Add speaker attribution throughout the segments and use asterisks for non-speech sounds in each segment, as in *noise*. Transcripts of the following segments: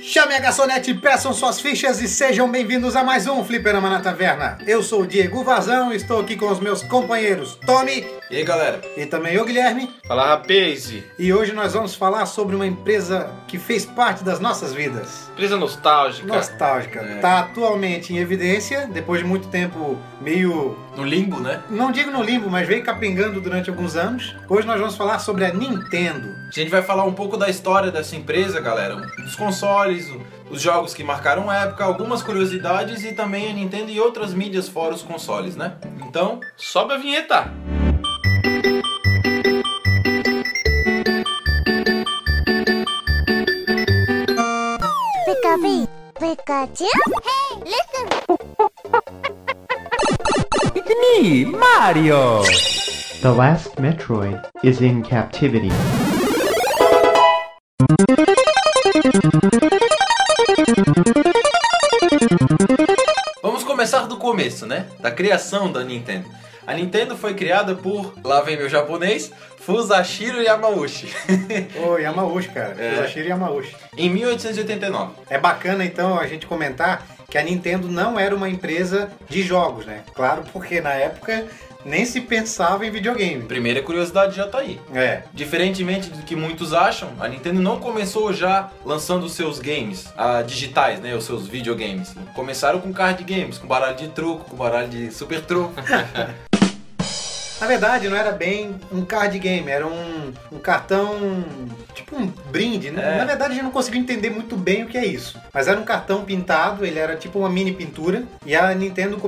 Speaker 1: Chame a garçonete, peçam suas fichas e sejam bem-vindos a mais um Fliperama na Taverna. Eu sou o Diego Vazão, estou aqui com os meus companheiros Tommy
Speaker 2: E aí, galera?
Speaker 1: e também eu, Guilherme.
Speaker 3: Fala, rapaz.
Speaker 1: E hoje nós vamos falar sobre uma empresa que fez parte das nossas vidas.
Speaker 3: Empresa nostálgica.
Speaker 1: Nostálgica.
Speaker 2: É.
Speaker 1: Tá atualmente em evidência, depois de muito tempo meio
Speaker 2: No limbo, né?
Speaker 1: não digo no limbo, mas veio capengando durante alguns anos. Hoje nós vamos falar sobre a Nintendo.
Speaker 2: A gente vai falar um pouco da história dessa empresa, galera. Dos consoles, os jogos que marcaram época, algumas curiosidades e também a Nintendo e outras mídias fora os consoles, né? Então,
Speaker 3: Sobe a vinheta.
Speaker 4: Pika Pikachu? Hey, listen!
Speaker 5: me, Mario! The last Metroid is in captivity.
Speaker 2: vamos começar do começo, né? Da criação da Nintendo. A Nintendo foi criada por, lá vem meu japonês, Fusashiro Yamauchi,
Speaker 1: Ô, Yamauchi, cara.
Speaker 2: É.
Speaker 1: Fusashiro Yamauchi.
Speaker 2: em 1889.
Speaker 1: É bacana então a gente comentar que a Nintendo não era uma empresa de jogos, né? Claro, porque na época nem se pensava em videogame.
Speaker 2: Primeira curiosidade já tá aí.
Speaker 1: É.
Speaker 2: Diferentemente do que muitos acham, a Nintendo não começou já lançando os seus games ah, digitais, né? Os seus videogames. Começaram com card games, com baralho de truco, com baralho de super truco. *laughs*
Speaker 1: Na verdade, não era bem um card game, era um, um cartão, tipo um brinde, né?
Speaker 2: É.
Speaker 1: Na verdade, a gente não conseguiu entender muito bem o que é isso. Mas era um cartão pintado, ele era tipo uma mini pintura, e a Nintendo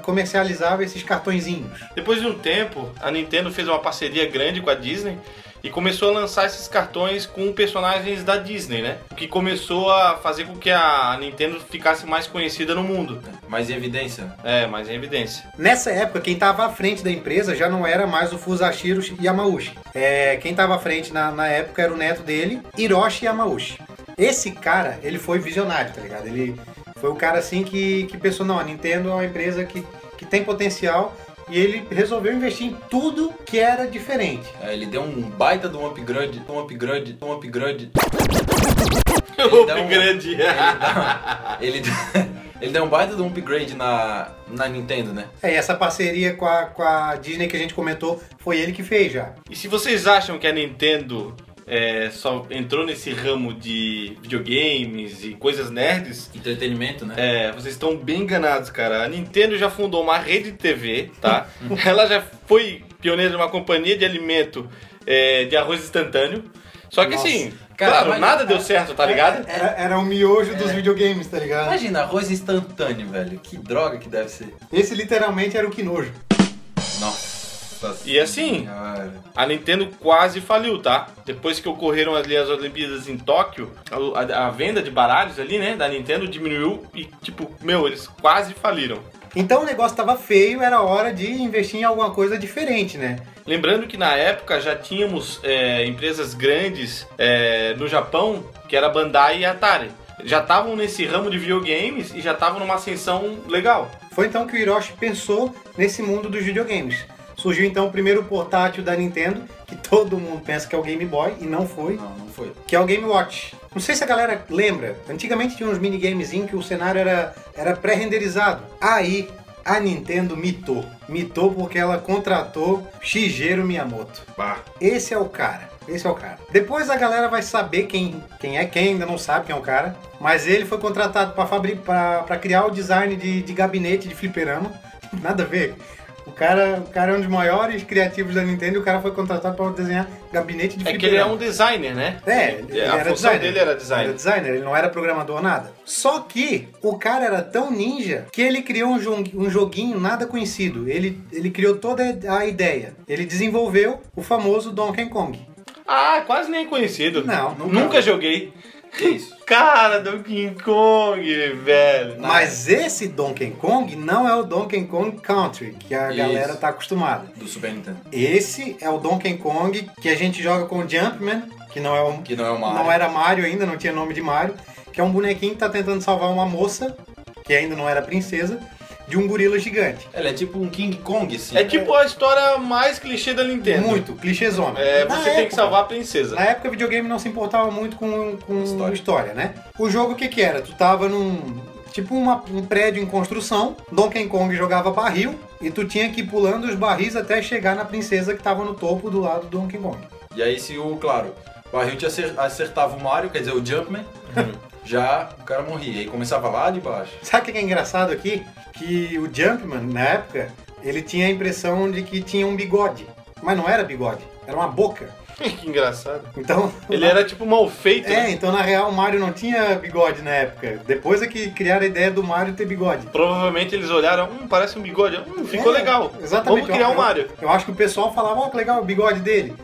Speaker 1: comercializava esses cartõezinhos.
Speaker 3: Depois de um tempo, a Nintendo fez uma parceria grande com a Disney e começou a lançar esses cartões com personagens da Disney, né? O que começou a fazer com que a Nintendo ficasse mais conhecida no mundo.
Speaker 2: Mas em evidência,
Speaker 3: É, mais em evidência.
Speaker 1: Nessa época, quem estava à frente da empresa já não era mais o Fusashiro Yamauchi. É, quem estava à frente na, na época era o neto dele, Hiroshi Yamauchi. Esse cara, ele foi visionário, tá ligado? Ele foi o cara assim que, que pensou, não, a Nintendo é uma empresa que, que tem potencial e ele resolveu investir em tudo que era diferente.
Speaker 2: é, ele deu um baita de um upgrade, um upgrade, um upgrade. *laughs* Um-
Speaker 3: grande. *laughs*
Speaker 2: Ele, dá- ele deu um baita de um upgrade na, na Nintendo, né?
Speaker 1: É, e essa parceria com a, com a Disney que a gente comentou, foi ele que fez já.
Speaker 3: E se vocês acham que a Nintendo é, só entrou nesse ramo de videogames e coisas nerds,
Speaker 2: Entretenimento, né?
Speaker 3: É, vocês estão bem enganados, cara. A Nintendo já fundou uma rede de TV, tá? *laughs* Ela já foi pioneira de uma companhia de alimento é, de arroz instantâneo. Só que
Speaker 1: Nossa.
Speaker 3: assim,
Speaker 2: Cara,
Speaker 3: claro,
Speaker 2: mas-
Speaker 3: nada deu certo, tá ligado?
Speaker 1: Era, era o miojo dos videogames, tá ligado?
Speaker 2: Imagina, arroz instantâneo, velho. Que droga que deve ser.
Speaker 1: Esse literalmente era o que nojo.
Speaker 2: Nossa.
Speaker 3: E assim,
Speaker 2: senhora.
Speaker 3: a Nintendo quase faliu, tá? Depois que ocorreram ali as Olimpíadas em Tóquio, a, a- a venda de baralhos ali, né, da Nintendo diminuiu e, tipo, meu, eles quase faliram.
Speaker 1: Então o negócio tava feio, era hora de investir em alguma coisa diferente, né?
Speaker 3: Lembrando que na época já tínhamos é, empresas grandes é, no Japão, que era Bandai e Atari. Já estavam nesse ramo de videogames e já estavam numa ascensão legal.
Speaker 1: Foi então que o Hiroshi pensou nesse mundo dos videogames. Surgiu então o primeiro portátil da Nintendo, que todo mundo pensa que é o Game Boy, e não foi,
Speaker 2: Não, não foi.
Speaker 1: que é o Game Watch. Não sei se a galera lembra, antigamente tinha uns minigamezinhos que o cenário era, era pré-renderizado. Aí a Nintendo mitou. Mitou porque ela contratou Shigeru Miyamoto.
Speaker 3: Bah.
Speaker 1: Esse é o cara. Esse é o cara. Depois a galera vai saber quem, quem é, quem ainda não sabe quem é o cara. Mas ele foi contratado para criar o design de, de gabinete de fliperama. Nada a ver. O cara, o cara é um dos maiores criativos da Nintendo e o cara foi contratado para desenhar gabinete de
Speaker 3: É que ele é um designer, né?
Speaker 1: É, ele
Speaker 3: a
Speaker 1: era
Speaker 3: função
Speaker 1: designer.
Speaker 3: dele era designer.
Speaker 1: Era designer, ele não era programador nada. Só que o cara era tão ninja que ele criou um, jo- um joguinho nada conhecido. Ele, ele criou toda a ideia. Ele desenvolveu o famoso Donkey Kong.
Speaker 3: Ah, quase nem conhecido.
Speaker 1: Não,
Speaker 3: nunca,
Speaker 1: nunca.
Speaker 3: joguei.
Speaker 2: Que isso?
Speaker 3: Cara, Donkey Kong, velho.
Speaker 1: Mas esse Donkey Kong não é o Donkey Kong Country, que a
Speaker 2: Isso.
Speaker 1: galera tá acostumada.
Speaker 2: Do Super Nintendo.
Speaker 1: Esse é o Donkey Kong que a gente joga com o Jumpman, que não é um,
Speaker 2: Que não é uma
Speaker 1: não era Mario ainda, não tinha nome de Mario, que é um bonequinho que tá tentando salvar uma moça, que ainda não era princesa, de um gorila gigante.
Speaker 2: Ele é tipo um King Kong, assim.
Speaker 3: É tipo a história mais clichê da Nintendo.
Speaker 1: Muito, clichêzona.
Speaker 3: É,
Speaker 1: Na
Speaker 3: você tem que
Speaker 1: época-
Speaker 3: salvar a princesa.
Speaker 1: Na época, videogame não se importava muito com, com
Speaker 2: História.
Speaker 1: história. né? O jogo, o que que era? Tu tava num... Tipo uma- um prédio em construção, Donkey Kong jogava barril, e tu tinha que ir pulando os barris até chegar na princesa que tava no topo do lado do Donkey Kong.
Speaker 2: E aí se o, claro, o barril te acer- acertava o Mario, quer dizer, o Jumpman, *laughs* já o cara morria. Aí começava lá de baixo.
Speaker 1: Sabe o que que é engraçado aqui? Que o Jumpman, na época, ele tinha a impressão de que tinha um bigode. Mas não era bigode, era uma boca. *laughs*
Speaker 3: que engraçado.
Speaker 1: Então...
Speaker 3: Ele era tipo mal feito.
Speaker 1: É,
Speaker 3: né?
Speaker 1: então na real o Mario não tinha bigode na época. Depois é que criaram a ideia do Mario ter bigode.
Speaker 3: Provavelmente eles olharam, hum, parece um bigode. Hum, ficou
Speaker 1: É,
Speaker 3: legal.
Speaker 1: Exatamente.
Speaker 3: Vamos criar
Speaker 1: Eu-
Speaker 3: um Mario.
Speaker 1: Eu, acho que o pessoal falava, ó, que legal o bigode dele.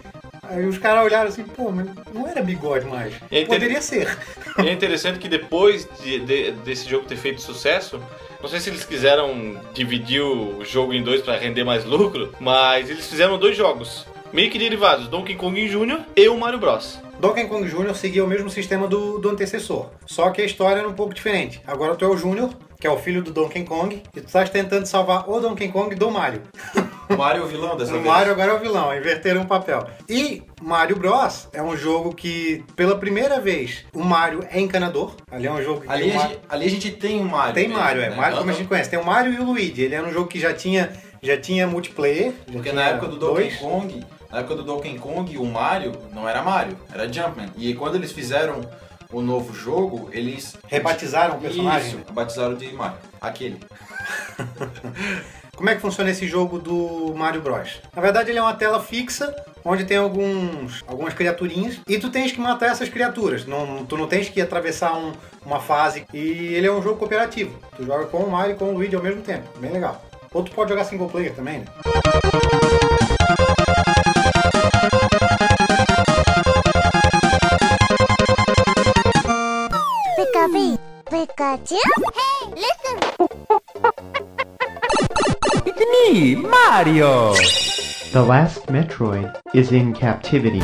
Speaker 1: Aí os caras olharam assim, pô, mas não era bigode mais.
Speaker 3: É inter-
Speaker 1: Poderia ser.
Speaker 3: E *laughs* é interessante que depois de- de- desse jogo ter feito sucesso, não sei se eles quiseram dividir o jogo em dois para render mais lucro, mas eles fizeram dois jogos. Meio que derivados, Donkey Kong Jr. e o Mario Bros.
Speaker 1: Donkey Kong Jr. seguia o mesmo sistema do, do antecessor. Só que a história era um pouco diferente. Agora tu é o Júnior, que é o filho do Donkey Kong, e tu estás tentando salvar o Donkey Kong do Mario. *laughs*
Speaker 2: O Mario é o vilão dessa
Speaker 1: O
Speaker 2: vez.
Speaker 1: Mario agora é o vilão, inverteram o papel. E Mario Bros. é um jogo que, pela primeira vez, o Mario é encanador. Ali é um jogo que
Speaker 2: Ali a,
Speaker 1: Mario-
Speaker 2: gente, ali a gente tem o Mario.
Speaker 1: Tem
Speaker 2: mesmo,
Speaker 1: Mario, é.
Speaker 2: né?
Speaker 1: Mario como a gente conhece. Tem o Mario e o Luigi. Ele era um jogo que já tinha, já tinha multiplayer. já
Speaker 2: Porque
Speaker 1: tinha
Speaker 2: na época do Donkey
Speaker 1: dois.
Speaker 2: Kong, na época do Donkey Kong, o Mario não era Mario, era Jumpman. E quando eles fizeram o novo jogo, eles
Speaker 1: Rebatizaram o personagem.
Speaker 2: Isso, batizaram de Mario. Aquele. *laughs*
Speaker 1: Como é que funciona esse jogo do Mario Bros? Na verdade, ele é uma tela fixa onde tem alguns, algumas criaturinhas e tu tens que matar essas criaturas. Não, tu não tens que atravessar um- uma fase. E ele é um jogo cooperativo. Tu joga com o Mario e com o Luigi ao mesmo tempo. Bem legal. Ou tu pode jogar single player também, né?
Speaker 4: Pikachu. Hey, listen.
Speaker 5: Me, Mario! The last Metroid is in captivity.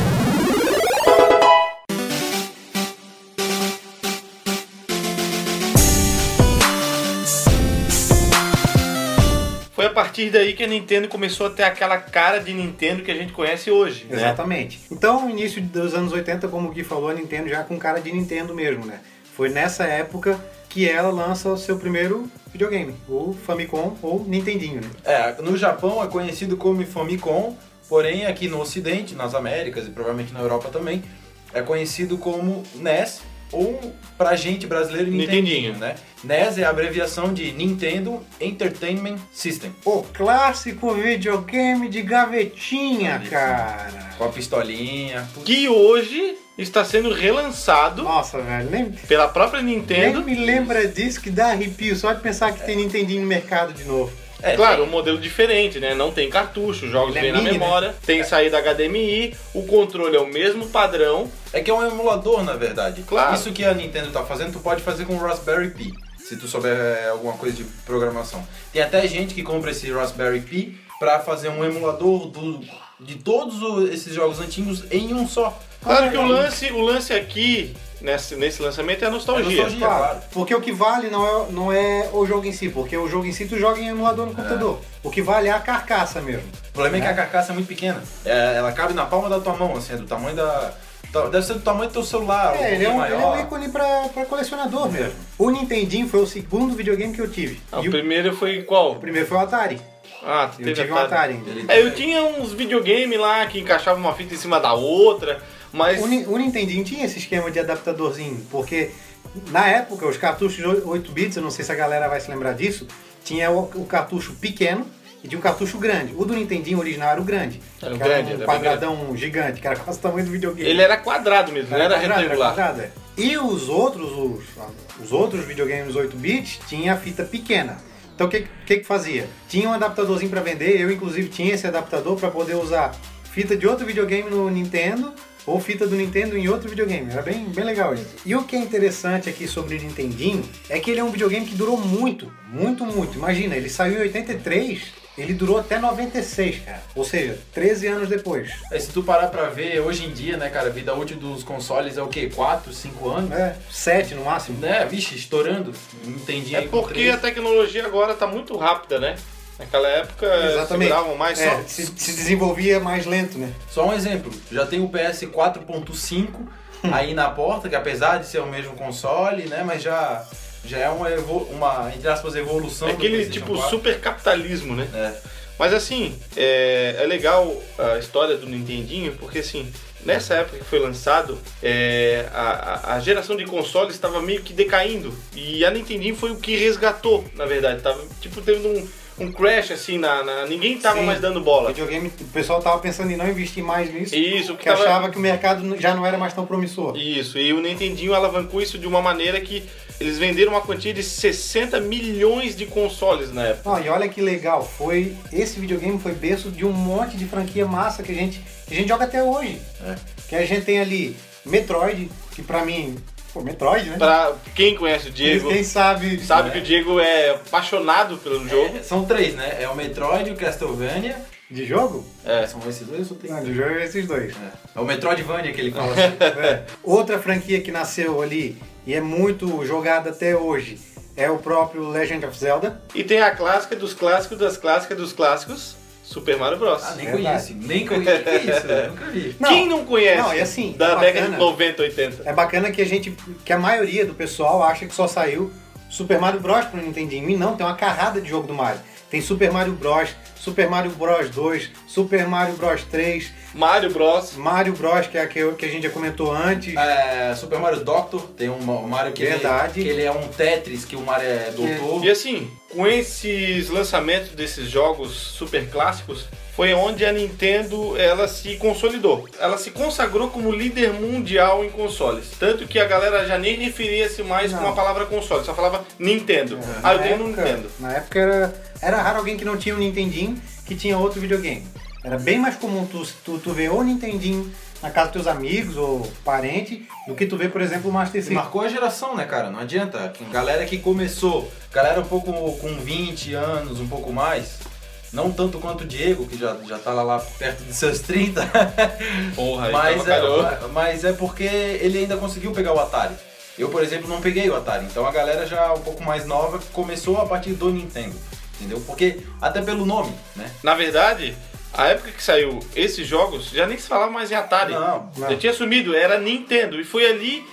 Speaker 3: Foi a partir daí que a Nintendo começou a ter aquela cara de Nintendo que a gente conhece hoje. né?
Speaker 1: Exatamente. Então, início dos anos 80, como o Gui falou, a Nintendo já com cara de Nintendo mesmo, né? Foi nessa época que ela lança o seu primeiro videogame, o Famicom ou Nintendinho, né?
Speaker 2: É, no Japão é conhecido como Famicom, porém aqui no Ocidente, nas Américas e provavelmente na Europa também, é conhecido como NES ou pra gente brasileiro Nintendinho,
Speaker 3: Nintendinho.
Speaker 2: né? NES é a abreviação de Nintendo Entertainment System.
Speaker 1: O clássico videogame de gavetinha, cara.
Speaker 2: Com a pistolinha.
Speaker 3: Que hoje está sendo relançado
Speaker 1: Nossa, velho, nem,
Speaker 3: pela própria
Speaker 1: nem
Speaker 3: Nintendo.
Speaker 1: me lembra disso que dá arrepio só de pensar que tem Nintendinho no mercado de novo.
Speaker 2: É,
Speaker 3: Claro, um modelo diferente, né? Não tem cartucho, os jogos
Speaker 1: Ele é
Speaker 3: vêm na
Speaker 1: mini, né?
Speaker 3: memória, tem saída HDMI, o controle é o mesmo padrão.
Speaker 2: É que é um emulador, na verdade.
Speaker 3: Claro.
Speaker 2: Isso que a Nintendo tá fazendo, tu pode fazer com o Raspberry Pi, se tu souber é, alguma coisa de programação. Tem até gente que compra esse Raspberry Pi pra fazer um emulador do- de todos esses jogos antigos em um só.
Speaker 3: Claro que o lance, o lance aqui, nesse, nesse lançamento, é a nostalgia.
Speaker 2: É nostalgia. claro.
Speaker 1: Porque o que vale não é, não é o jogo em si, porque o jogo em si tu joga em emulador no computador. O que vale é a carcaça mesmo.
Speaker 2: O problema é que a carcaça é muito pequena. É, ela cabe na palma da tua mão, assim, é do tamanho da. Deve ser do tamanho do teu celular.
Speaker 1: É, ele é, um, ele é um ícone pra, pra colecionador mesmo. O Nintendinho foi o segundo videogame que eu tive.
Speaker 3: Ah,
Speaker 1: e
Speaker 3: o primeiro foi qual?
Speaker 1: o primeiro foi o Atari.
Speaker 3: Ah, tu
Speaker 1: Eu
Speaker 3: teve
Speaker 1: tive um
Speaker 3: Atari.
Speaker 1: Atari ainda.
Speaker 2: Ele-
Speaker 3: É, eu tinha uns videogame lá que encaixavam uma fita em cima da outra, mas
Speaker 1: O, o Nintendinho tinha esse esquema de adaptadorzinho, porque na época os cartuchos de 8 bits, eu não sei se a galera vai se lembrar disso, tinha o, o cartucho pequeno e tinha um cartucho grande. O do Nintendinho original era o grande.
Speaker 3: Era o
Speaker 1: que
Speaker 3: grande,
Speaker 1: um
Speaker 3: era
Speaker 1: quadradão gigante, que era quase o tamanho do videogame.
Speaker 3: ele era quadrado mesmo, não era
Speaker 1: quadrado,
Speaker 3: retangular.
Speaker 1: quadrado, é. E os outros, os, os outros videogames 8 bits, tinha a fita pequena. Então o que, que que fazia? Tinha um adaptadorzinho para vender, eu inclusive tinha esse adaptador para poder usar fita de outro videogame no Nintendo ou fita do Nintendo em outro videogame. Era bem, bem legal isso. E o que é interessante aqui sobre o Nintendinho é que ele é um videogame que durou muito, muito, muito. Imagina, ele saiu em 83 ele durou até 96, cara. Ou seja, 13 anos depois.
Speaker 2: É, se tu parar pra ver, hoje em dia, né, cara, a vida útil dos consoles é o quê? 4, 5 anos?
Speaker 1: É, 7 no máximo.
Speaker 2: Né, vixe, estourando. Não entendi.
Speaker 3: É porque a tecnologia agora tá muito rápida, né? Naquela época
Speaker 1: Exatamente.
Speaker 3: seguravam mais
Speaker 1: É,
Speaker 3: só.
Speaker 1: se, se desenvolvia mais lento, né?
Speaker 2: Só um exemplo, já tem o PS 4.5 aí na porta, que apesar de ser o mesmo console, né, mas já, já é uma, uma entre aspas, evolução
Speaker 3: É aquele tipo
Speaker 2: 4.
Speaker 3: super capitalismo, né?
Speaker 2: É.
Speaker 3: Mas assim, é, é legal a história do Nintendinho, porque assim, nessa época que foi lançado, é, a, a- a geração de consoles estava meio que decaindo. E a Nintendinho foi o que resgatou, na verdade. Tava tipo tendo um, um crash assim, na, na- ninguém tava
Speaker 1: Sim.
Speaker 3: mais dando
Speaker 1: O
Speaker 3: bola.
Speaker 1: videogame, o pessoal tava pensando em não investir mais nisso,
Speaker 3: Isso, que tava-
Speaker 1: achava que o mercado já não era mais tão promissor.
Speaker 3: Isso, e o Nintendinho alavancou isso de uma maneira que eles venderam uma quantia de 60 milhões de consoles na época.
Speaker 1: Não, e olha que legal, foi esse videogame foi berço de um monte de franquia massa que a gente, que a gente joga até hoje.
Speaker 2: É.
Speaker 1: Que a gente tem ali Metroid, que pra mim, pô, Metroid, né?
Speaker 3: Pra quem conhece o Diego,
Speaker 1: Quem sabe,
Speaker 3: sabe
Speaker 2: É.
Speaker 3: que o Diego é apaixonado pelo jogo.
Speaker 2: É, são três, né? É o Metroid, o Castlevania.
Speaker 1: de jogo?
Speaker 3: É.
Speaker 2: São esses dois ou tem?
Speaker 1: Não, de jogo é esses dois.
Speaker 2: É. É o Metroidvania que ele fala *laughs* assim.
Speaker 1: É. Outra franquia que nasceu ali e é muito jogada até hoje é o próprio Legend of Zelda.
Speaker 3: E tem a clássica dos clássicos das clássicas dos clássicos, Super Mario Bros.
Speaker 2: Ah, nem
Speaker 1: Verdade.
Speaker 2: conheço. Nem conheço. O que é isso? Eu *laughs* nunca vi.
Speaker 1: Não,
Speaker 3: Quem não conhece?
Speaker 1: não, e assim,
Speaker 3: da
Speaker 1: é
Speaker 3: década de
Speaker 1: bacana.
Speaker 3: 90, 80.
Speaker 1: É bacana que a gente, que a maioria do pessoal acha que só saiu Super Mario Bros pro Nintendinho. E não, tem uma carrada de jogo do Mario. Tem Super Mario Bros, Super Mario Bros 2, Super Mario Bros 3,
Speaker 3: Mario Bros.
Speaker 1: Mario Bros, que é aquele que a gente já comentou antes.
Speaker 2: É, Super Mario Doctor, tem um Mario que
Speaker 1: Verdade.
Speaker 2: Ele, que ele é um Tetris, que o Mario é doutor.
Speaker 3: E assim, com esses lançamentos desses jogos super clássicos, foi onde a Nintendo ela se consolidou. Ela se consagrou como líder mundial em consoles. Tanto que a galera já nem referia-se mais
Speaker 1: Não.
Speaker 3: com a palavra console, só falava Nintendo.
Speaker 1: Na
Speaker 3: Ah, eu tenho um
Speaker 1: época-
Speaker 3: Nintendo.
Speaker 1: Na época era, era raro alguém que não tinha um Nintendinho que tinha outro videogame. Era bem mais comum tu, tu, tu ver o Nintendinho na casa dos teus amigos ou parente do que tu ver, por exemplo, o Master System.
Speaker 2: marcou a geração, né, cara? Não adianta. Galera que começou, galera um pouco com 20 anos, um pouco mais. Não tanto quanto o Diego, que já, já tá lá, lá perto dos seus 30. *laughs*
Speaker 3: Porra,
Speaker 2: mas,
Speaker 3: calor.
Speaker 2: é, mas é porque ele ainda conseguiu pegar o Atari. Eu, por exemplo, não peguei o Atari. Então a galera já um pouco mais nova começou a partir do Nintendo. Entendeu? Porque, até pelo nome, né?
Speaker 3: Na verdade, a época que saiu esses jogos, já nem se falava mais em Atari.
Speaker 2: Não,
Speaker 1: não.
Speaker 3: Já tinha sumido, era Nintendo. E foi ali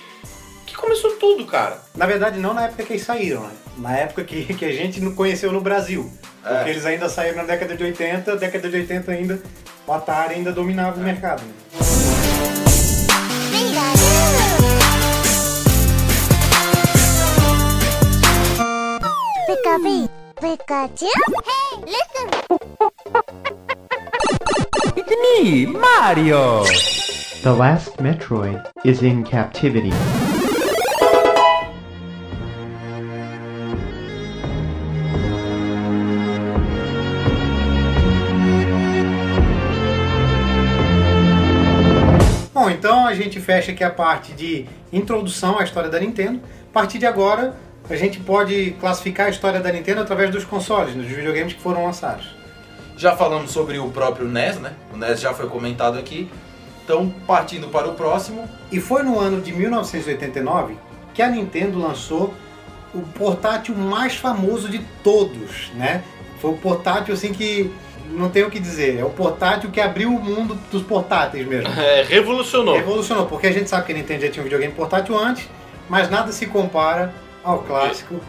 Speaker 3: que começou tudo, cara.
Speaker 1: Na verdade, não na época que eles saíram, né? Na época que, que a gente não conheceu no Brasil. Porque
Speaker 2: É.
Speaker 1: eles ainda saíram na década de 80, década de 80 ainda, o Atari ainda dominava o mercado. Né?
Speaker 4: Pika Pikachu? Hey, listen!
Speaker 5: It's me, Mario! The last Metroid is in captivity.
Speaker 1: Bom, então a gente fecha aqui a parte de introdução à história da Nintendo. A partir de agora, a gente pode classificar a história da Nintendo através dos consoles, dos videogames que foram lançados.
Speaker 2: Já falamos sobre o próprio NES, né? O NES já foi comentado aqui. Então, partindo para o próximo,
Speaker 1: E foi no ano de 1989 que a Nintendo lançou o portátil mais famoso de todos, né? Foi o portátil assim que não tenho o que dizer, é o portátil que abriu o mundo dos portáteis mesmo. *laughs*
Speaker 3: É, revolucionou.
Speaker 1: Revolucionou, porque a gente sabe que a Nintendo já tinha um videogame portátil antes, mas nada se compara ao clássico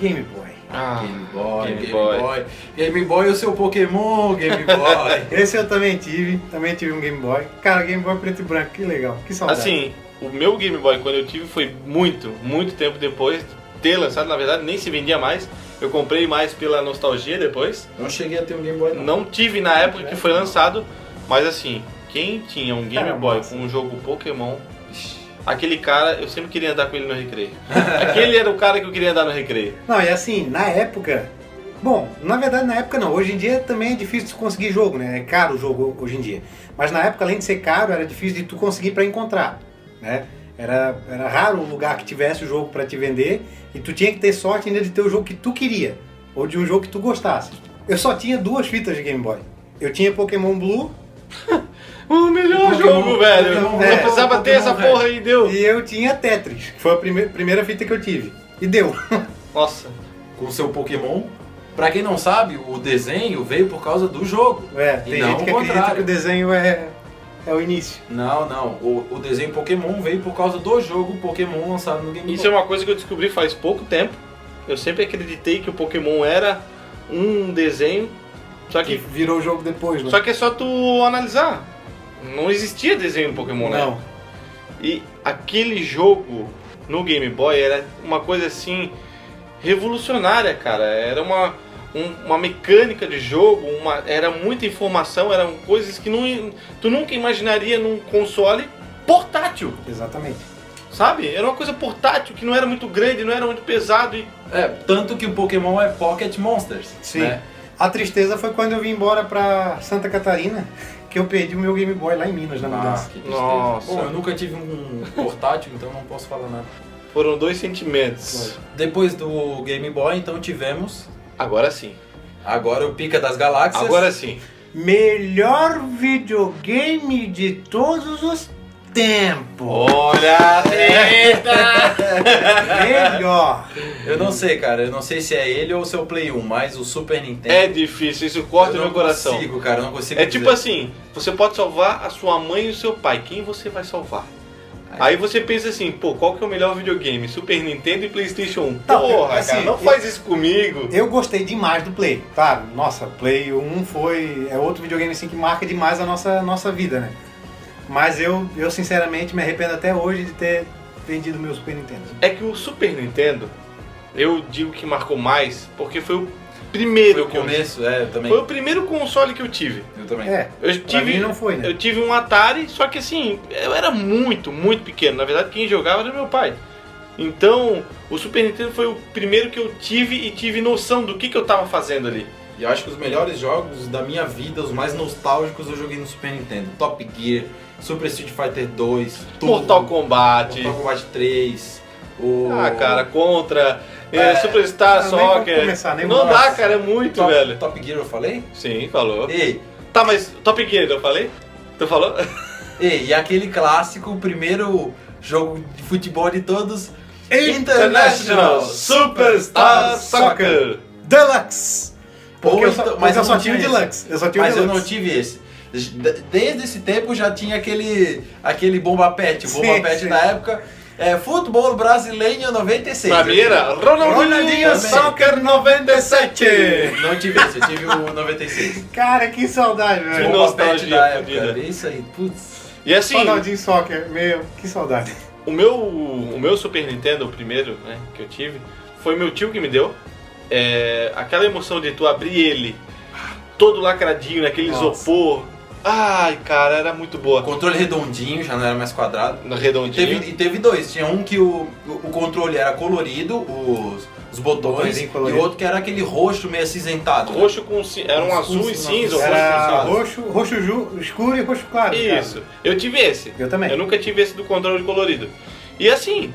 Speaker 1: Game Boy.
Speaker 3: Ah,
Speaker 2: Game Boy,
Speaker 3: Game
Speaker 2: Game,
Speaker 3: Boy.
Speaker 2: Boy. Game Boy, o seu Pokémon, Game Boy. *laughs*
Speaker 1: Esse eu também tive, também tive um Game Boy. Cara, Game Boy preto e branco, que legal, que saudade.
Speaker 3: Assim, o meu Game Boy, quando eu tive, foi muito, muito tempo depois de ter lançado. Na verdade, nem se vendia mais. Eu comprei mais pela nostalgia depois.
Speaker 2: não cheguei a ter um Game Boy, não.
Speaker 3: Não tive na época que foi lançado, mas assim, quem tinha um Game
Speaker 1: Cara,
Speaker 3: Boy
Speaker 1: massa.
Speaker 3: com um jogo Pokémon, aquele cara, eu sempre queria andar com ele no recreio. aquele era o cara que eu queria andar no recreio.
Speaker 1: Não, e assim, na época. Bom, na verdade na época não. Hoje em dia também é difícil de conseguir jogo, né? É caro o jogo hoje em dia. Mas na época, além de ser caro, era difícil de tu conseguir para encontrar, né? Era, era raro o lugar que tivesse o jogo para te vender e tu tinha que ter sorte ainda de ter o jogo que tu queria ou de um jogo que tu gostasse. Eu só tinha duas fitas de Game Boy. Eu tinha Pokémon Blue
Speaker 3: O melhor
Speaker 2: Pokémon-
Speaker 3: jogo, velho.
Speaker 2: Pokémon
Speaker 3: Não
Speaker 1: Red,
Speaker 3: precisava ter
Speaker 2: Pokémon
Speaker 3: essa
Speaker 2: Red.
Speaker 3: porra aí, deu.
Speaker 1: e eu tinha Tetris, que foi a prime- primeira fita que eu tive. E deu. *laughs*
Speaker 3: Nossa.
Speaker 2: Com o seu Pokémon. Pra quem não sabe, o desenho veio por causa do jogo.
Speaker 1: É,
Speaker 2: E
Speaker 1: tem
Speaker 2: não
Speaker 1: gente que
Speaker 2: o
Speaker 1: acredita
Speaker 2: contrário.
Speaker 1: que o desenho é, é o início.
Speaker 2: Não, não. O, o desenho Pokémon veio por causa do jogo Pokémon lançado no Game
Speaker 3: Isso é uma coisa que eu descobri faz pouco tempo. Eu sempre acreditei que o Pokémon era um desenho, só
Speaker 1: Que
Speaker 3: que,
Speaker 1: virou o jogo depois, né?
Speaker 3: só que é só tu analisar. Não existia desenho Pokémon, né?
Speaker 1: Não.
Speaker 3: E aquele jogo no Game Boy era uma coisa assim revolucionária, cara. Era uma, um- uma mecânica de jogo, uma, era muita informação, eram coisas que não, tu nunca imaginaria num console portátil,
Speaker 1: Exatamente.
Speaker 3: sabe? Era uma coisa portátil que não era muito grande, não era muito pesado e
Speaker 2: É, tanto que o Pokémon é Pocket Monsters.
Speaker 1: Sim.
Speaker 2: Né?
Speaker 1: A tristeza foi quando eu vim embora pra Santa Catarina, que eu perdi o meu Game Boy lá em Minas na
Speaker 2: Ah,
Speaker 1: mudança.
Speaker 2: que tristeza.
Speaker 3: Nossa.
Speaker 2: Bom, eu nunca tive um portátil, então não posso falar nada.
Speaker 3: foram dois sentimentos.
Speaker 2: Depois do Game Boy, então tivemos
Speaker 3: Agora sim.
Speaker 2: agora o Pica das Galáxias.
Speaker 3: Agora sim.
Speaker 1: Melhor videogame de todos os tempos.
Speaker 3: Olha, eita! *laughs*
Speaker 1: Melhor.
Speaker 2: Eu não sei, cara. Eu não sei se é ele ou se é o Play 1, mas o Super Nintendo.
Speaker 3: É difícil, isso corta
Speaker 2: eu
Speaker 3: meu
Speaker 2: não
Speaker 3: coração.
Speaker 2: consigo, cara. Eu não consigo
Speaker 3: É tipo
Speaker 2: dizer.
Speaker 3: assim, você pode salvar a sua mãe e o seu pai. Quem você vai salvar? Aí você pensa assim, pô, qual que é o melhor videogame? Super Nintendo e Playstation 1.
Speaker 1: Não,
Speaker 3: Porra,
Speaker 1: assim,
Speaker 3: cara, não
Speaker 1: eu-
Speaker 3: faz isso comigo.
Speaker 1: Eu gostei demais do Play. Claro, nossa, Play 1 foi. É outro videogame assim que marca demais a nossa, nossa vida, né? Mas eu, eu sinceramente me arrependo até hoje de ter vendido meu Super Nintendo.
Speaker 3: É que o Super Nintendo, eu digo que marcou mais, porque foi o primeiro
Speaker 2: Foi o começo, é, eu também.
Speaker 3: Foi o primeiro console que eu tive.
Speaker 2: Eu também.
Speaker 1: É,
Speaker 3: Eu
Speaker 1: pra
Speaker 3: tive,
Speaker 1: mim não foi, né?
Speaker 3: eu tive um Atari, só que assim, eu era muito, muito pequeno. Na verdade, quem jogava era meu pai. Então, o Super Nintendo foi o primeiro que eu tive e tive noção do que, que eu tava fazendo ali.
Speaker 2: E eu acho que os melhores jogos da minha vida, os mais nostálgicos, eu joguei no Super Nintendo. Top Gear, Super Street Fighter 2, Turbo,
Speaker 3: Mortal Kombat.
Speaker 2: Mortal Kombat 3, o...
Speaker 3: Ah, cara, Contra, é,
Speaker 2: É,
Speaker 3: Superstar Soccer.
Speaker 1: começar,
Speaker 3: não dá, cara, é muito,
Speaker 2: Top,
Speaker 3: velho.
Speaker 2: Top Gear eu falei?
Speaker 3: Sim, falou.
Speaker 2: Ei,
Speaker 3: Tá, mas Top Gear, eu falei? Tu falou? *laughs*
Speaker 2: ei, e aquele clássico, o primeiro jogo de futebol de todos,
Speaker 3: International Superstar Soccer.
Speaker 1: Deluxe! Porque
Speaker 2: Ou
Speaker 1: eu só,
Speaker 2: então-
Speaker 1: mas eu
Speaker 2: eu
Speaker 1: só tinha o Deluxe. Eu só tinha
Speaker 2: mas
Speaker 1: o
Speaker 2: eu
Speaker 1: Deluxe.
Speaker 2: não tive esse. De- Desde esse tempo já tinha aquele, aquele Bomba Pet. O Bomba
Speaker 1: Sim,
Speaker 2: Pet
Speaker 1: sim.
Speaker 2: da época é Futebol Brasileiro 96.
Speaker 3: Pra mim era Ronaldinho.
Speaker 1: Soccer 97!
Speaker 2: Não tive esse, eu tive o 96. *laughs*
Speaker 1: Cara, que saudade, velho.
Speaker 2: Bomba
Speaker 3: nostalgia
Speaker 2: Pet da época. É isso aí, putz.
Speaker 3: E assim,
Speaker 1: Ronaldinho Soccer, meu, que saudade.
Speaker 3: o meu, o meu Super Nintendo, o primeiro né, que eu tive, foi meu tio que me deu. É, aquela emoção de tu abrir ele, todo lacradinho, naquele
Speaker 1: Nossa.
Speaker 3: isopor. Ai, cara, era muito boa.
Speaker 2: Controle redondinho, já não era mais quadrado.
Speaker 3: No
Speaker 2: E
Speaker 3: redondinho.
Speaker 2: teve, e teve dois. Tinha um que o, o, controle era colorido, os, os botões, e outro que era aquele roxo meio acinzentado. né?
Speaker 3: Roxo com era um azul
Speaker 2: com-
Speaker 3: e cinza. ou
Speaker 1: Era
Speaker 3: roxo com cinza.
Speaker 1: roxo, escuro e roxo claro. cara.
Speaker 3: Isso. Eu tive esse.
Speaker 1: Eu também.
Speaker 3: Eu nunca tive esse do controle colorido. E assim,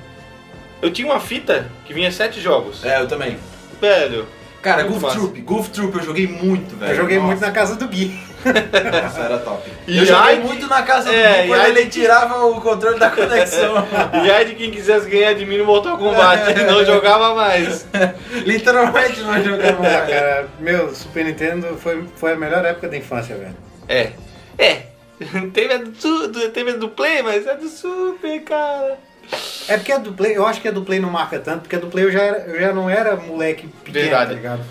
Speaker 3: eu tinha uma fita que vinha sete jogos.
Speaker 2: É, eu também.
Speaker 3: Velho.
Speaker 2: Cara, Goof
Speaker 3: massa.
Speaker 2: Troop, Goof Troop eu joguei muito, velho.
Speaker 1: Eu joguei
Speaker 2: Nossa.
Speaker 1: muito na casa do Gui.
Speaker 2: Nossa, era top.
Speaker 3: E
Speaker 2: eu joguei
Speaker 3: ai-
Speaker 2: muito na casa do
Speaker 3: É,
Speaker 2: Gui quando
Speaker 3: e
Speaker 2: ele tirava o controle da conexão. *laughs*
Speaker 3: E aí de quem quisesse ganhar de mim no Mortal Kombat, ele *laughs* não jogava mais.
Speaker 2: Literalmente não jogava
Speaker 1: Ah,
Speaker 2: mais.
Speaker 1: cara, meu, Super Nintendo foi, foi a melhor época da infância, velho.
Speaker 3: É. É. *laughs* Teve a do, teve a do Play, mas é do Super, cara.
Speaker 1: É porque a do Play, eu acho que a do Play não marca tanto, porque a do Play eu já, era- eu já não era moleque pequeno,
Speaker 3: Verdade.
Speaker 1: tá ligado?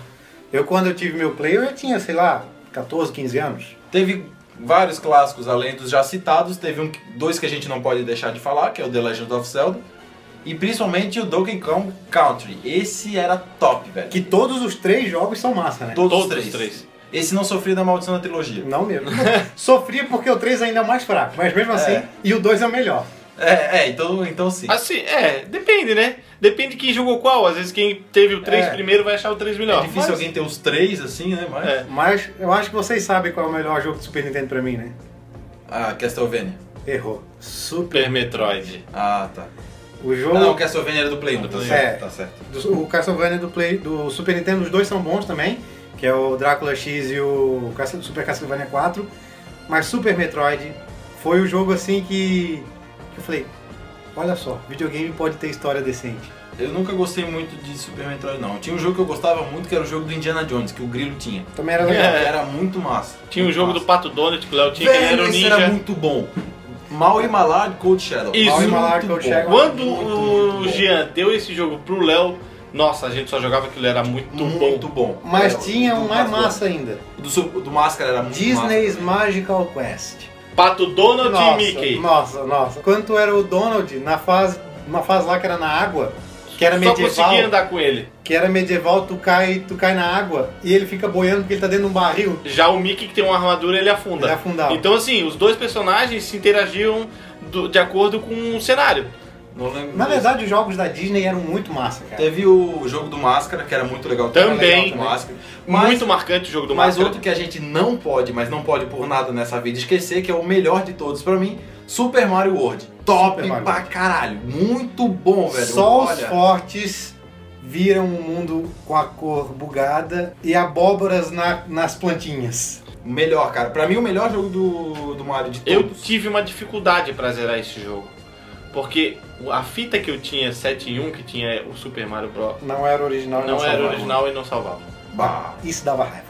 Speaker 1: Eu quando eu tive meu Play, eu já tinha, sei lá, 14, 15 anos.
Speaker 2: Teve vários clássicos além dos já citados. Teve um, dois que a gente não pode deixar de falar, que é o The Legend of Zelda. E principalmente o Donkey Kong Country. Esse era top, velho.
Speaker 1: Que todos os três jogos são massa, né?
Speaker 2: Todos,
Speaker 3: Todos
Speaker 2: os três.
Speaker 3: três.
Speaker 2: Esse não sofria da maldição da trilogia.
Speaker 1: Não mesmo. *laughs* Sofria porque o 3 ainda é mais fraco, mas mesmo assim,
Speaker 2: É.
Speaker 1: e o 2 é o melhor.
Speaker 2: É, é, então, então sim.
Speaker 3: Assim, é, depende, né? Depende de quem jogou qual. Às vezes quem teve o 3
Speaker 2: É.
Speaker 3: primeiro vai achar o 3
Speaker 2: É
Speaker 3: melhor.
Speaker 2: difícil
Speaker 3: Mas-
Speaker 2: alguém ter os três assim, né? Mas...
Speaker 3: É.
Speaker 1: Mas eu acho que vocês sabem qual é o melhor jogo do Super Nintendo pra mim, né?
Speaker 2: Ah, Castlevania.
Speaker 1: Errou. Super.
Speaker 3: Metroid.
Speaker 2: Ah, tá.
Speaker 1: O jogo.
Speaker 2: Não, o Castlevania era do Play 1,
Speaker 3: Do
Speaker 2: tá
Speaker 3: Play
Speaker 2: certo.
Speaker 1: um.
Speaker 2: Tá certo.
Speaker 1: do- o Castlevania do, Play, do Super Nintendo, os dois são bons também. que é o Drácula X e o Castle- Super Castlevania 4, mas Super Metroid foi o jogo assim que eu falei, olha só, videogame pode ter história decente.
Speaker 2: Eu nunca gostei muito de Super Metroid, não. Tinha um jogo que eu gostava muito, que era o jogo do Indiana Jones, que o Grilo tinha.
Speaker 1: Também era
Speaker 2: Que
Speaker 1: legal. *laughs*
Speaker 2: era muito massa.
Speaker 3: Tinha um
Speaker 2: muito
Speaker 3: jogo do
Speaker 2: massa.
Speaker 3: Pato Donald que o Léo tinha, que ele era
Speaker 2: Velho,
Speaker 3: um
Speaker 2: esse
Speaker 3: ninja.
Speaker 2: era muito bom. Mal e Malard Cold Shadow.
Speaker 3: Isso.
Speaker 1: Mal e
Speaker 2: Muito bom.
Speaker 1: Cold Shadow.
Speaker 3: Quando
Speaker 2: Muito,
Speaker 3: o
Speaker 2: muito.
Speaker 3: Jean deu esse jogo pro Léo, nossa, a gente só jogava aquilo, era muito,
Speaker 2: Muito
Speaker 3: bom.
Speaker 2: bom.
Speaker 1: Mas
Speaker 2: É,
Speaker 1: tinha
Speaker 2: do
Speaker 1: um mais massa ainda.
Speaker 2: Do, do Máscara era muito
Speaker 1: Disney's
Speaker 2: massa.
Speaker 1: Magical Quest.
Speaker 3: Pato Donald
Speaker 1: Nossa,
Speaker 3: e Mickey.
Speaker 1: nossa, nossa. Quanto era o Donald na fase, uma fase lá que era na água, que era
Speaker 3: Só
Speaker 1: medieval,
Speaker 3: conseguia andar com ele.
Speaker 1: que era medieval, tu cai, tu cai na água e ele fica boiando porque ele tá dentro de um barril.
Speaker 3: Já o Mickey, que tem uma armadura, ele afunda.
Speaker 1: Ele afundava.
Speaker 3: Então, assim, os dois personagens se interagiam do- de acordo com o cenário.
Speaker 2: Não lembro
Speaker 1: Na verdade, os jogos da Disney eram muito massa, cara.
Speaker 2: Teve o jogo do Máscara, que era muito legal.
Speaker 3: Também.
Speaker 2: Legal, Máscara. Mas,
Speaker 3: Muito marcante o jogo do
Speaker 2: mas
Speaker 3: Máscara.
Speaker 2: outro que a gente não pode, mas não pode por nada nessa vida esquecer, que é o melhor de todos pra mim, Super Mario World. Top
Speaker 1: Super Mario
Speaker 2: pra caralho. Muito bom, velho.
Speaker 1: Só os
Speaker 2: Olha,
Speaker 1: fortes viram o mundo com a cor bugada e abóboras na- nas plantinhas.
Speaker 2: o melhor, cara. Pra mim, o melhor jogo do, do Mario de
Speaker 3: Eu
Speaker 2: todos.
Speaker 3: tive uma dificuldade pra zerar esse jogo. Porque a fita que eu tinha 7 em 1, que tinha o Super Mario Bros.
Speaker 1: Não era original e
Speaker 3: Não era
Speaker 1: salvava.
Speaker 3: original e não salvava.
Speaker 2: Bah.
Speaker 1: Isso dava raiva.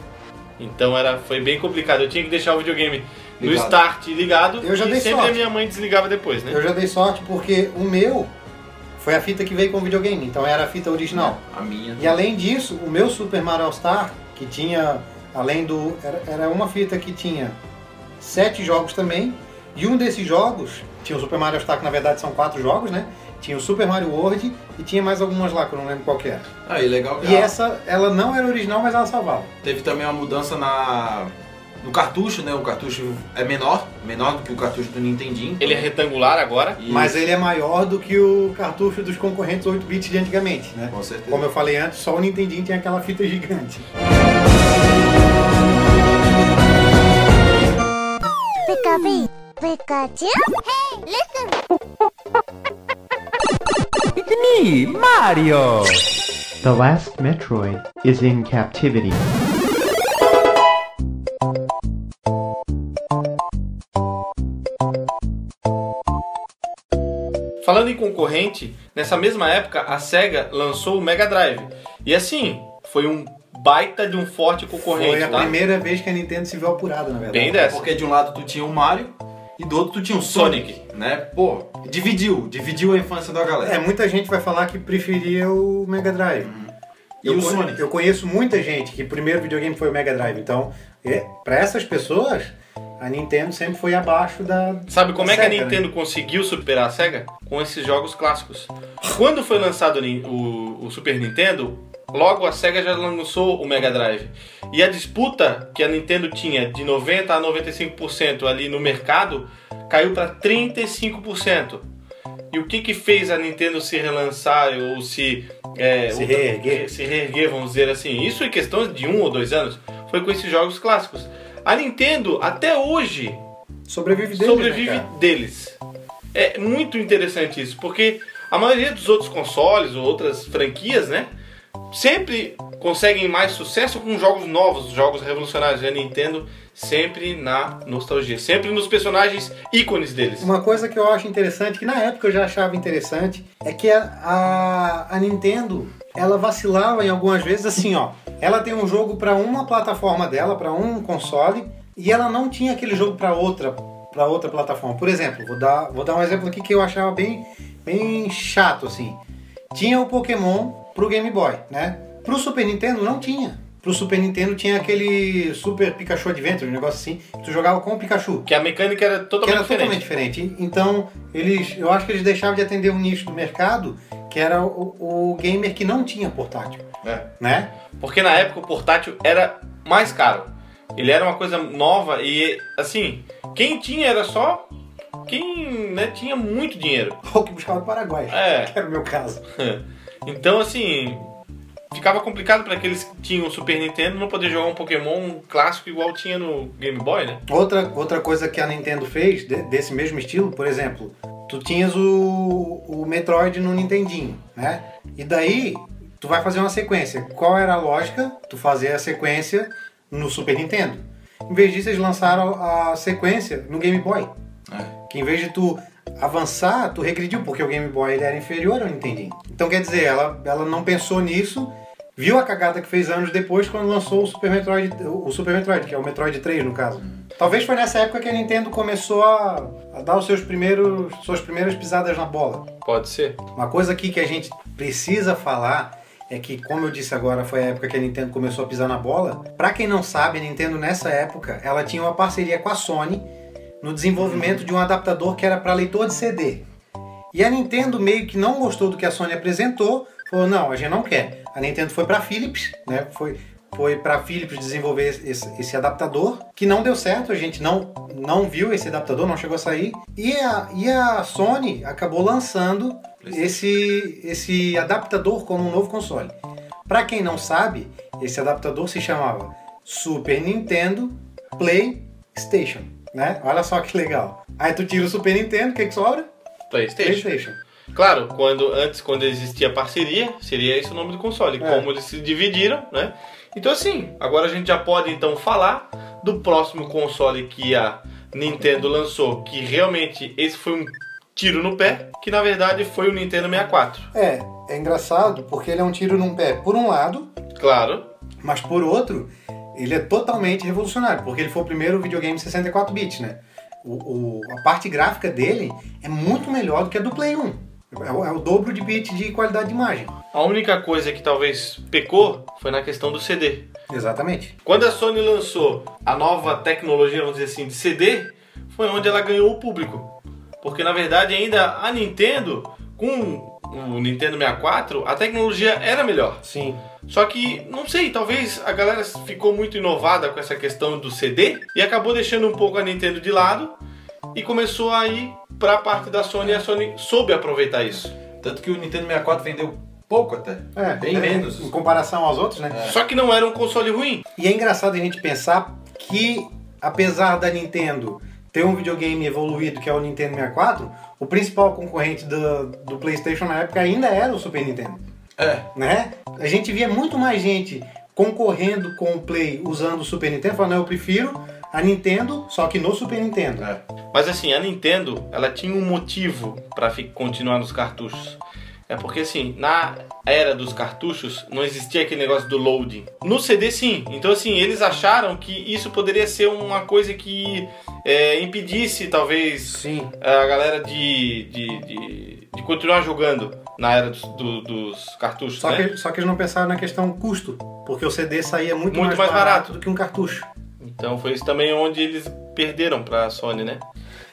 Speaker 3: Então era, foi bem complicado. Eu tinha que deixar o videogame no
Speaker 2: Ligado.
Speaker 3: start ligado
Speaker 1: Eu já
Speaker 3: e
Speaker 1: dei
Speaker 3: sempre
Speaker 1: sorte.
Speaker 3: a minha mãe desligava depois, né?
Speaker 1: Eu já dei sorte porque o meu foi a fita que veio com o videogame, então era a fita original.
Speaker 2: A minha.
Speaker 1: E além disso, o meu Super Mario All Star, que tinha, além do. Era, era uma fita que tinha sete jogos também, e um desses jogos, tinha o Super Mario Star, que na verdade são quatro jogos, né? Tinha o Super Mario World e tinha mais algumas lá que eu não lembro qual que era.
Speaker 2: Aí, legal.
Speaker 1: E
Speaker 2: Ah,
Speaker 1: essa, ela não era original, mas ela salvava.
Speaker 2: Teve também uma mudança na no cartucho, né? O cartucho é menor, menor do que o cartucho do Nintendinho.
Speaker 3: Ele é retangular agora.
Speaker 2: E-
Speaker 1: Mas ele é maior do que o cartucho dos concorrentes 8 bits de antigamente, né?
Speaker 2: Com certeza.
Speaker 1: Como eu falei antes, só o Nintendinho tinha aquela fita gigante.
Speaker 4: Pikachu? Hey, listen!
Speaker 5: It's me, Mario! The last Metroid is in captivity.
Speaker 3: Falando em concorrente, nessa mesma época a SEGA lançou o Mega Drive. E assim, foi um baita de um forte concorrente,
Speaker 1: Foi a
Speaker 3: tá?
Speaker 1: primeira vez que a Nintendo se viu apurada, na verdade.
Speaker 3: Bem dessa.
Speaker 2: Porque de um lado tu tinha o Mario e do outro tu tinha o Sonic, né? Pô, dividiu, dividiu a infância da galera.
Speaker 1: É, muita gente vai falar que preferia o Mega Drive.
Speaker 2: E
Speaker 1: eu
Speaker 2: o Sonic?
Speaker 1: Eu conheço muita gente que o primeiro videogame foi o Mega Drive. Então, é, para essas pessoas, a Nintendo sempre foi abaixo da.
Speaker 3: Sabe como
Speaker 1: da
Speaker 3: é que a
Speaker 1: Sega, né?
Speaker 3: Nintendo conseguiu superar a SEGA? Com esses jogos clássicos. Quando foi lançado o, o Super Nintendo, logo a SEGA já lançou o Mega Drive. E a disputa que a Nintendo tinha de 90% a 95% ali no mercado caiu para 35%. E o que que fez a Nintendo se relançar ou se... é,
Speaker 1: Se
Speaker 3: outra-
Speaker 1: reerguer.
Speaker 3: Se reerguer, vamos dizer assim. Isso em questão de um ou dois anos foi com esses jogos clássicos. A Nintendo, até hoje,
Speaker 1: Sobrevive deles.
Speaker 3: sobrevive
Speaker 1: Né,
Speaker 3: deles. É muito interessante isso, porque a maioria dos outros consoles ou outras franquias, né, sempre conseguem mais sucesso com jogos novos, jogos revolucionários. E a Nintendo sempre na nostalgia, sempre nos personagens ícones deles.
Speaker 1: Uma coisa que eu acho interessante, que na época eu já achava interessante, é que a, a, a Nintendo ela vacilava em algumas vezes assim, ó. Ela tem um jogo para uma plataforma dela, para um console, e ela não tinha aquele jogo para outra para outra plataforma. Por exemplo, vou dar, vou dar um exemplo aqui que eu achava bem, bem chato assim. Tinha o Pokémon pro Game Boy, né? Pro Super Nintendo não tinha. Pro Super Nintendo tinha aquele Super Pikachu Adventure, um negócio assim, que tu jogava com o Pikachu
Speaker 3: Que a mecânica era
Speaker 1: que
Speaker 3: totalmente
Speaker 1: era
Speaker 3: diferente.
Speaker 1: totalmente diferente. Então, eles, eu acho que eles deixavam de atender um nicho do mercado que era o, o gamer que não tinha portátil,
Speaker 2: É.
Speaker 1: né?
Speaker 3: Porque na época o portátil era mais caro. Ele era uma coisa nova e, assim, quem tinha era só quem né, tinha muito dinheiro. *laughs*
Speaker 1: Ou que buscava do Paraguai,
Speaker 3: É.
Speaker 1: que era o meu caso. *laughs*
Speaker 3: Então, assim, ficava complicado para aqueles que tinham o Super Nintendo não poder jogar um Pokémon clássico igual tinha no Game Boy, né?
Speaker 1: Outra, outra coisa que a Nintendo fez, de- desse mesmo estilo, por exemplo, tu tinhas o, o Metroid no Nintendinho, né? E daí, tu tu vai fazer uma sequência. Qual era a lógica? Tu fazer a sequência no Super Nintendo. Em vez disso, eles lançaram a sequência no Game Boy.
Speaker 2: É.
Speaker 1: Que em vez de tu avançar, tu regrediu, porque o Game Boy era inferior ao Nintendinho. Então quer dizer, ela, ela não pensou nisso, viu a cagada que fez anos depois quando lançou o Super Metroid, o Super Metroid, que é o Metroid 3 no caso. Talvez foi nessa época que a Nintendo começou a, a dar os seus primeiros, suas primeiras pisadas na bola.
Speaker 3: Pode ser.
Speaker 1: Uma coisa aqui que a gente precisa falar é que, como eu disse agora, foi a época que a Nintendo começou a pisar na bola. Pra quem não sabe, a Nintendo nessa época, ela tinha uma parceria com a Sony no desenvolvimento de um adaptador que era para leitor de CD. E a Nintendo meio que não gostou do que a Sony apresentou, falou: "Não, a gente não quer". A Nintendo foi para Philips, né? Foi foi para Philips desenvolver esse, esse adaptador, que não deu certo, a gente não, não viu esse adaptador, não chegou a sair. E a, e a Sony acabou lançando esse, esse adaptador como um novo console. Para quem não sabe, esse adaptador se chamava Super Nintendo PlayStation, né? Olha só que legal. Aí tu tira o Super Nintendo, o que, que sobra?
Speaker 3: PlayStation.
Speaker 1: PlayStation.
Speaker 3: Claro, quando antes, quando existia parceria, seria esse o nome do console.
Speaker 1: É.
Speaker 3: Como eles se dividiram, né? Então assim, agora a gente já pode então falar do próximo console que a Nintendo lançou, que realmente esse foi um tiro no pé, que na verdade foi o Nintendo 64.
Speaker 1: É, é engraçado porque ele é um tiro num pé por um lado,
Speaker 3: Claro,
Speaker 1: mas por outro, ele é totalmente revolucionário, porque ele foi o primeiro videogame 64 bits, né? O, o- a parte gráfica dele é muito melhor do que a do Play 1. É o, é o dobro de bit de qualidade de imagem.
Speaker 3: a única coisa que talvez pecou foi na questão do CD.
Speaker 1: Exatamente.
Speaker 3: Quando a Sony lançou a nova tecnologia, vamos dizer assim, de CD, foi onde ela ganhou o público. Porque na verdade ainda a Nintendo, com o Nintendo 64, a tecnologia era melhor.
Speaker 1: Sim.
Speaker 3: Só que, não sei, talvez a galera ficou muito inovada com essa questão do CD e acabou deixando um pouco a Nintendo de lado e começou a ir para a parte da Sony e a Sony soube aproveitar isso.
Speaker 2: Tanto que o Nintendo 64 vendeu pouco até.
Speaker 1: É,
Speaker 2: Bem
Speaker 1: é,
Speaker 2: menos.
Speaker 1: Em comparação aos outros, né?
Speaker 3: Só que não era um console ruim.
Speaker 1: E é engraçado a gente pensar que, apesar da Nintendo ter um videogame evoluído que é o Nintendo 64, o principal concorrente do, do PlayStation na época ainda era o Super Nintendo.
Speaker 2: É.
Speaker 1: Né? A gente via muito mais gente concorrendo com o Play usando o Super Nintendo, falando, "Não, eu prefiro a Nintendo, só que no Super Nintendo.
Speaker 2: É.
Speaker 3: Mas assim, a Nintendo, ela tinha um motivo para continuar nos cartuchos. É porque assim, na era dos cartuchos não existia aquele negócio do loading. No CD sim. Então assim, eles acharam que isso poderia ser uma coisa que é, impedisse talvez
Speaker 1: Sim.
Speaker 3: a galera de, de, de, de continuar jogando na era dos, do- dos cartuchos,
Speaker 1: Só,
Speaker 3: né?
Speaker 1: que, só que eles não pensaram na questão custo, porque o CD saía muito,
Speaker 3: Muito
Speaker 1: mais,
Speaker 3: mais
Speaker 1: barato,
Speaker 3: barato.
Speaker 1: do que um cartucho.
Speaker 3: Então foi isso também onde eles perderam pra Sony, né?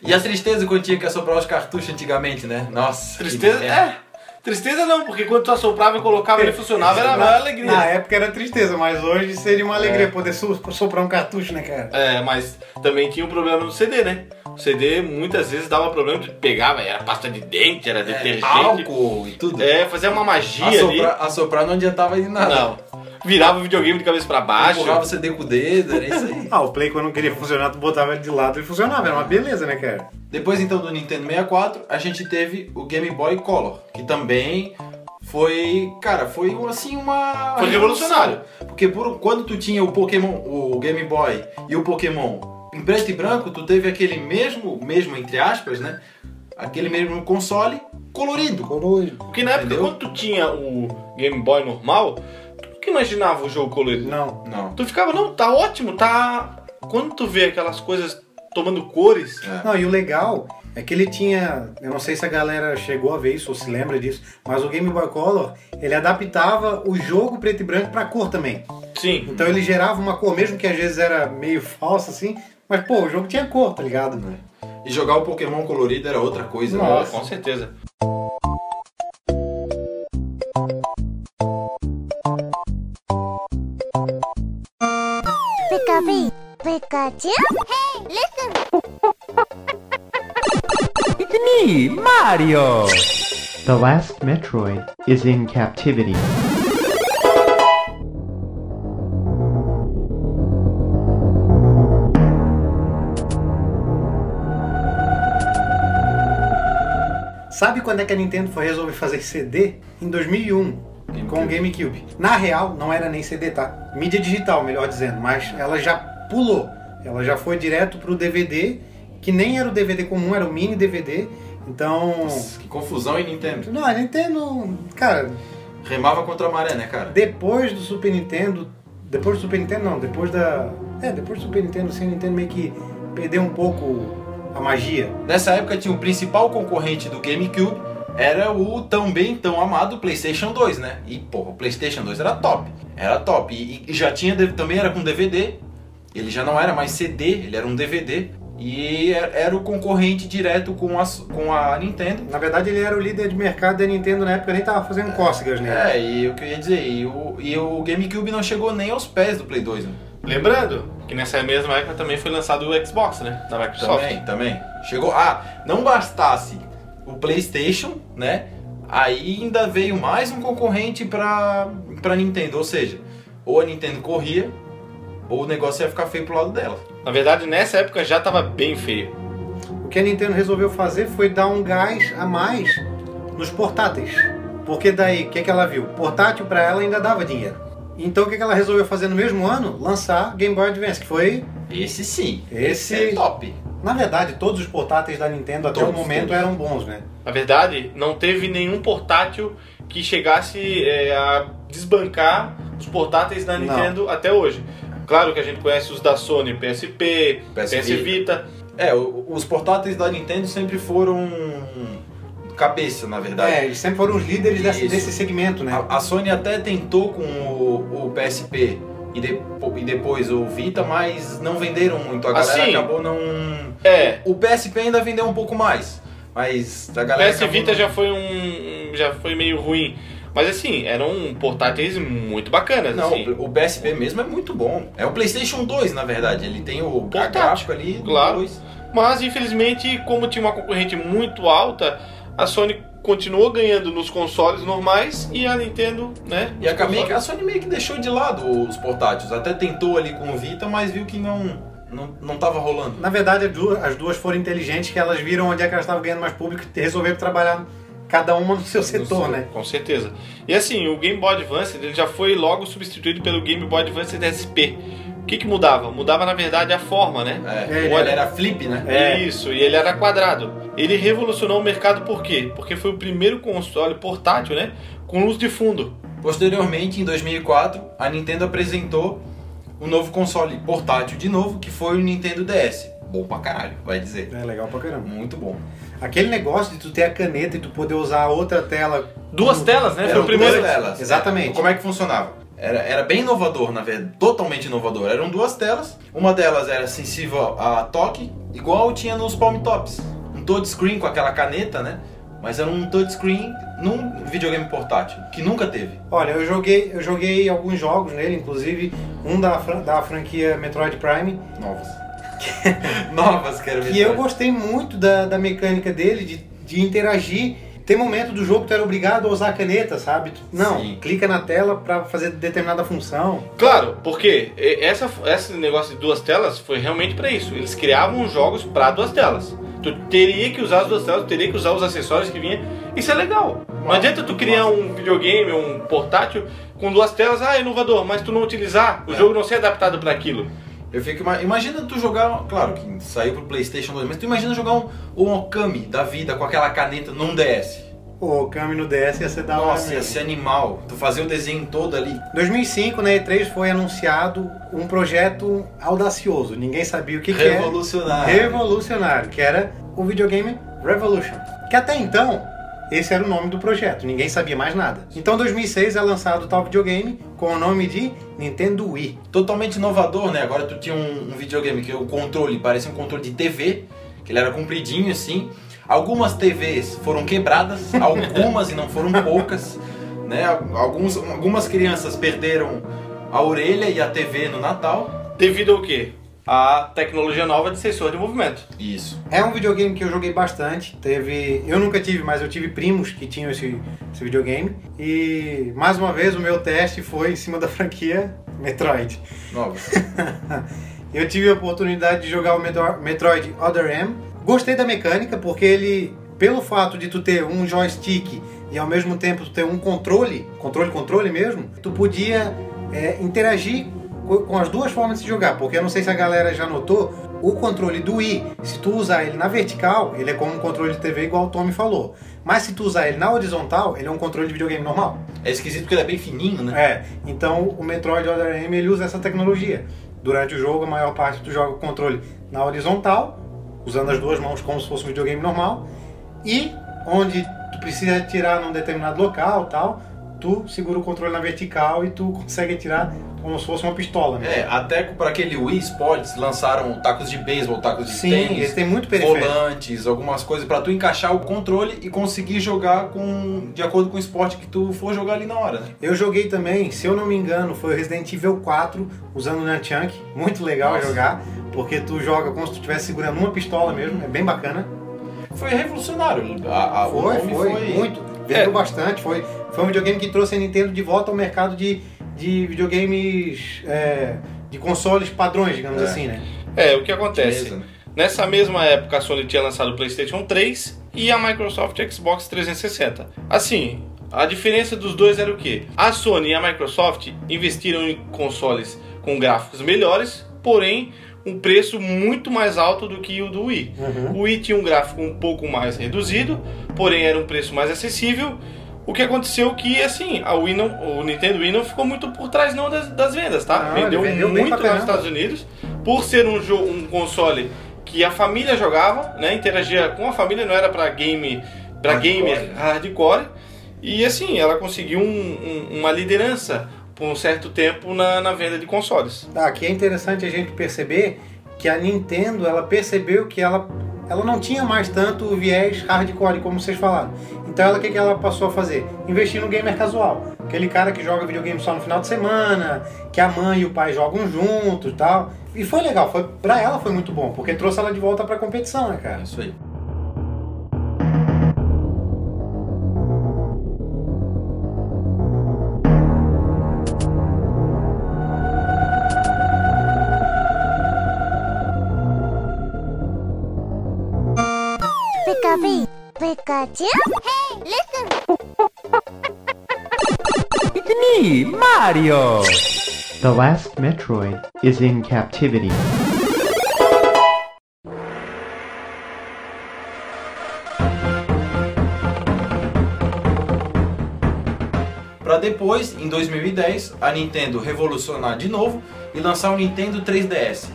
Speaker 2: E a tristeza quando tinha que assoprar os cartuchos antigamente, né? Nossa.
Speaker 3: Tristeza? É. Tristeza não, porque quando tu assoprava e colocava ele funcionava, era
Speaker 1: na,
Speaker 3: uma alegria.
Speaker 1: Na época era tristeza, mas hoje seria uma alegria
Speaker 3: É.
Speaker 1: poder so- soprar um cartucho, né, cara?
Speaker 3: É, mas também tinha um problema no CD, né? O CD muitas vezes dava problema de pegava, era pasta de dente, era detergente.
Speaker 2: Álcool e tudo.
Speaker 3: É, fazia uma magia
Speaker 2: Assoprar, assoprar não adiantava de
Speaker 3: ali.
Speaker 2: nada.
Speaker 3: Não. Virava o videogame de cabeça pra baixo.
Speaker 2: Empurrava o CD com o dedo, era isso aí.
Speaker 1: Ah, o Play quando não queria funcionar, tu botava ele de lado e funcionava, era uma beleza, né, cara?
Speaker 2: Depois então do Nintendo 64, a gente teve o Game Boy Color, que também foi, cara, foi assim uma
Speaker 3: Foi revolucionário.
Speaker 2: Porque por, quando tu tinha o Pokémon, o Game Boy e o Pokémon em preto e branco, tu teve aquele mesmo, mesmo entre aspas, né? Aquele mesmo console colorido.
Speaker 1: Colorido.
Speaker 3: Porque na época,
Speaker 2: Entendeu?
Speaker 3: quando tu tinha o Game Boy normal, nunca imaginava o jogo colorido.
Speaker 1: Não.
Speaker 2: Não.
Speaker 3: Tu ficava, não, tá ótimo, tá. Quando tu vê aquelas coisas tomando cores,
Speaker 2: É.
Speaker 1: Não, e o legal é que ele tinha, eu não sei se a galera chegou a ver isso ou se lembra disso, mas o Game Boy Color, ele adaptava o jogo preto e branco pra cor também.
Speaker 3: sim.
Speaker 1: Então ele gerava uma cor, mesmo que às vezes era meio falsa assim, mas pô, o jogo tinha cor, tá ligado?
Speaker 2: E jogar o Pokémon colorido era outra coisa. né?
Speaker 1: Nossa.
Speaker 3: Com certeza.
Speaker 4: Pikachu? Hey, listen!
Speaker 5: It's me, Mario! The last Metroid is in captivity.
Speaker 1: Sabe quando é que a Nintendo foi resolver fazer CD? Em 2001. com o GameCube. Na real, não era nem CD, tá? Mídia digital, melhor dizendo, mas ela já pulou. Ela já foi direto pro DVD, que nem era o DVD comum, era o mini DVD. Então.
Speaker 2: Nossa, que confusão em Nintendo.
Speaker 1: Não, a Nintendo. Cara,
Speaker 2: Remava contra a maré, né, cara?
Speaker 1: depois do Super Nintendo. Depois do Super Nintendo, não, depois da. É, depois do Super Nintendo, assim, a Nintendo meio que perdeu um pouco a magia.
Speaker 2: Nessa época tinha o principal concorrente do GameCube, era o também tão amado PlayStation 2, né? E, porra, o PlayStation 2 era top. Era top. E, e já tinha, também era com DVD. Ele já não era mais CD, ele era um DVD. E era era o concorrente direto com a, com a Nintendo.
Speaker 1: Na verdade, ele era o líder de mercado da Nintendo na época, nem tava fazendo cócegas nele.
Speaker 2: É, e o que eu ia dizer, e o, e o GameCube não chegou nem aos pés do Play 2, né?
Speaker 3: Lembrando que nessa mesma época também foi lançado o Xbox, né? Da Microsoft.
Speaker 2: Também, também. Chegou. Ah, não bastasse o PlayStation, né? Aí ainda veio mais um concorrente pra, pra Nintendo. Ou seja, ou a Nintendo corria, ou o negócio ia ficar feio pro lado dela.
Speaker 3: Na verdade, nessa época já tava bem feio.
Speaker 1: O que a Nintendo resolveu fazer foi dar um gás a mais nos portáteis. Porque daí, o que, que ela viu? Portátil para ela ainda dava dinheiro. Então o que, que ela resolveu fazer no mesmo ano? Lançar Game Boy Advance, que foi,
Speaker 2: Esse sim.
Speaker 1: Esse-
Speaker 2: é top.
Speaker 1: na verdade, todos os portáteis da Nintendo até o
Speaker 2: Todos,
Speaker 1: momento
Speaker 2: todos.
Speaker 1: eram bons, né?
Speaker 3: Na verdade, não teve nenhum portátil que chegasse é, a desbancar os portáteis da
Speaker 1: Não.
Speaker 3: Nintendo até hoje. Claro que a gente conhece os da Sony, PSP,
Speaker 2: PS
Speaker 3: PS, Vita.
Speaker 2: É, o- os portáteis da Nintendo sempre foram cabeça, na verdade.
Speaker 1: É, eles sempre foram os líderes desse, desse segmento, né?
Speaker 2: A, a Sony até tentou com o, o PSP e, depo- e depois o Vita, mas não venderam muito. A galera
Speaker 3: Assim,
Speaker 2: acabou não.
Speaker 3: É,
Speaker 2: O PSP ainda vendeu um pouco mais, mas a
Speaker 3: o
Speaker 2: galera.
Speaker 3: PS
Speaker 2: acabou
Speaker 3: Vita
Speaker 2: não-
Speaker 3: já foi um. já foi meio ruim. Mas assim, eram portáteis muito bacanas.
Speaker 2: Não,
Speaker 3: assim.
Speaker 2: o PSP mesmo é muito bom. É o PlayStation 2, na verdade. Ele tem o
Speaker 3: Portátil,
Speaker 2: gráfico ali. do
Speaker 3: claro.
Speaker 2: 2.
Speaker 3: Mas infelizmente, como tinha uma concorrente muito alta, a Sony continuou ganhando nos consoles normais e a Nintendo, né?
Speaker 2: E a,
Speaker 3: consoles-
Speaker 2: a Sony meio que deixou de lado os portáteis. Até tentou ali com o Vita, mas viu que não, não, não tava rolando.
Speaker 1: Na verdade, as duas, as duas foram inteligentes, que elas viram onde é que elas estavam ganhando mais público e resolveram trabalhar cada uma no seu setor, né?
Speaker 3: Com certeza. E assim, o Game Boy Advance ele já foi logo substituído pelo Game Boy Advance SP. O que, que mudava? Mudava, na verdade, a forma, né?
Speaker 2: É,
Speaker 1: É,
Speaker 2: ele
Speaker 3: olha-
Speaker 2: era flip, né?
Speaker 1: É.
Speaker 3: Isso, e ele era quadrado. Ele revolucionou o mercado por quê? Porque foi o primeiro console portátil, né? Com luz de fundo.
Speaker 2: Posteriormente, em 2004, a Nintendo apresentou um novo console portátil de novo, que foi o Nintendo DS. Bom pra caralho, vai dizer.
Speaker 1: É legal pra caramba.
Speaker 2: Muito bom.
Speaker 1: Aquele negócio de tu ter a caneta e tu poder usar a outra tela.
Speaker 3: Duas
Speaker 1: como-
Speaker 3: telas, né? Foi
Speaker 2: Eram
Speaker 3: o primeiro.
Speaker 2: duas telas.
Speaker 1: Exatamente.
Speaker 2: Como é que funcionava? Era, era bem inovador, na verdade, totalmente inovador. Eram duas telas. Uma delas era sensível a toque, igual tinha nos Palm Tops. Um touchscreen com aquela caneta, né? Mas era um touchscreen num videogame portátil, que nunca teve.
Speaker 1: Olha, eu joguei, eu joguei alguns jogos nele, inclusive um da, da franquia Metroid Prime,
Speaker 2: Novas. *laughs* Novas, quero ver.
Speaker 1: que eu gostei muito da, da mecânica dele, de, de interagir. Tem momento do jogo que tu era obrigado a usar a caneta, sabe? Não,
Speaker 2: Sim.
Speaker 1: clica na tela pra fazer determinada função.
Speaker 3: Claro, porque essa, esse negócio de duas telas foi realmente pra isso. Eles criavam os jogos pra duas telas. Tu teria que usar as duas telas, tu teria que usar os acessórios que vinha. Isso é legal. Não adianta tu criar um videogame, um portátil com duas telas, ah, inovador, mas tu não utilizar, o
Speaker 2: É.
Speaker 3: jogo não ser adaptado pra aquilo.
Speaker 2: Eu fico, ima- imagina tu jogar, claro que saiu pro PlayStation 2, mas tu imagina jogar um, um Okami da vida com aquela caneta num DS.
Speaker 1: O Kami no DS ia ser da hora
Speaker 2: Nossa, ia ser animal. Tu fazer o desenho todo ali.
Speaker 1: Em 2005, na E3, foi anunciado um projeto audacioso. Ninguém sabia o que, que é.
Speaker 2: Revolucionário.
Speaker 1: revolucionário, que era o videogame Revolution. Que até então, esse era o nome do projeto, ninguém sabia mais nada. Então, em 2006 é lançado o tal videogame com o nome de Nintendo Wii.
Speaker 2: Totalmente inovador, né? Agora tu tinha um, um videogame que o controle parecia um controle de TV, que ele era compridinho assim. Algumas TVs foram quebradas, *laughs* algumas e não foram poucas, né? Alguns, algumas crianças perderam a orelha e a TV no Natal.
Speaker 3: Devido ao quê? A tecnologia nova de sensor de movimento.
Speaker 2: Isso.
Speaker 1: É um videogame que eu joguei bastante. Teve, eu nunca tive, mas eu tive primos que tinham esse, esse videogame. E mais uma vez o meu teste foi em cima da franquia Metroid.
Speaker 2: Novas. *laughs*
Speaker 1: Eu tive a oportunidade de jogar o Metro- Metroid Other M. Gostei da mecânica porque ele pelo fato de tu ter um joystick e ao mesmo tempo tu ter um controle, controle controle mesmo, tu podia é, interagir com as duas formas de se jogar, porque eu não sei se a galera já notou, o controle do Wii, se tu usar ele na vertical, ele é como um controle de TV igual o Tommy falou. Mas se tu usar ele na horizontal, ele é um controle de videogame normal.
Speaker 2: É esquisito porque ele é bem fininho, né?
Speaker 1: É, então o Metroid Other M ele usa essa tecnologia. Durante o jogo, a maior parte tu joga o controle na horizontal, usando as duas mãos como se fosse um videogame normal, e onde tu precisa atirar num determinado local, tal, tu segura o controle na vertical e tu consegue atirar como se fosse uma pistola. Né?
Speaker 2: É, até para aquele Wii Sports lançaram tacos de beisebol, tacos de
Speaker 1: Sim,
Speaker 2: tênis,
Speaker 1: eles têm muito periférico.
Speaker 2: volantes, algumas coisas pra tu encaixar o controle e conseguir jogar com de acordo com o esporte que tu for jogar ali na hora, né?
Speaker 1: Eu joguei também, se eu não me engano, foi o Resident Evil 4 usando o Nunchunk. Muito legal
Speaker 2: Nossa.
Speaker 1: jogar, porque tu joga como se tu estivesse segurando uma pistola mesmo, é bem bacana.
Speaker 2: Foi revolucionário. A, a,
Speaker 1: Foi,
Speaker 2: nome
Speaker 1: foi, muito. Vendeu
Speaker 3: É.
Speaker 1: bastante. Foi, foi um videogame que trouxe a Nintendo de volta ao mercado de, de videogames é, de consoles padrões, digamos
Speaker 2: É.
Speaker 1: assim, né?
Speaker 3: É, o que acontece?
Speaker 2: Beleza?
Speaker 3: Nessa mesma época, a Sony tinha lançado o PlayStation 3 e a Microsoft Xbox 360. Assim, a diferença dos dois era o quê? A Sony e a Microsoft investiram em consoles com gráficos melhores, porém um preço muito mais alto do que o do Wii.
Speaker 1: Uhum.
Speaker 3: O Wii tinha um gráfico um pouco mais reduzido, porém era um preço mais acessível. O que aconteceu que, assim, a Wii não, o Nintendo Wii não ficou muito por trás não das, das vendas, tá?
Speaker 1: Ah,
Speaker 3: vendeu,
Speaker 1: vendeu
Speaker 3: muito nos
Speaker 1: caramba.
Speaker 3: Estados Unidos, por ser um, jogo, um console que a família jogava, né? Interagia com a família, não era pra game,
Speaker 2: Hardcore,
Speaker 3: gamer hardcore. E assim, ela conseguiu um- um- uma liderança por um certo tempo na, na venda de consoles.
Speaker 1: Tá, aqui é interessante a gente perceber que a Nintendo, ela percebeu que ela, ela não tinha mais tanto o viés hardcore, como vocês falaram. Então ela, o que, que ela passou a fazer? Investir no gamer casual. Aquele cara que joga videogame só no final de semana, que a mãe e o pai jogam juntos e tal. E foi legal, foi, pra ela foi muito bom, porque trouxe ela de volta pra competição, né,
Speaker 2: É
Speaker 1: cara?
Speaker 2: isso aí.
Speaker 4: Pikachu? Hey, listen!
Speaker 5: It's me, Mario! The last Metroid is in captivity.
Speaker 2: Pra depois, em 2010, a Nintendo revolucionar de novo e lançar o Nintendo 3DS.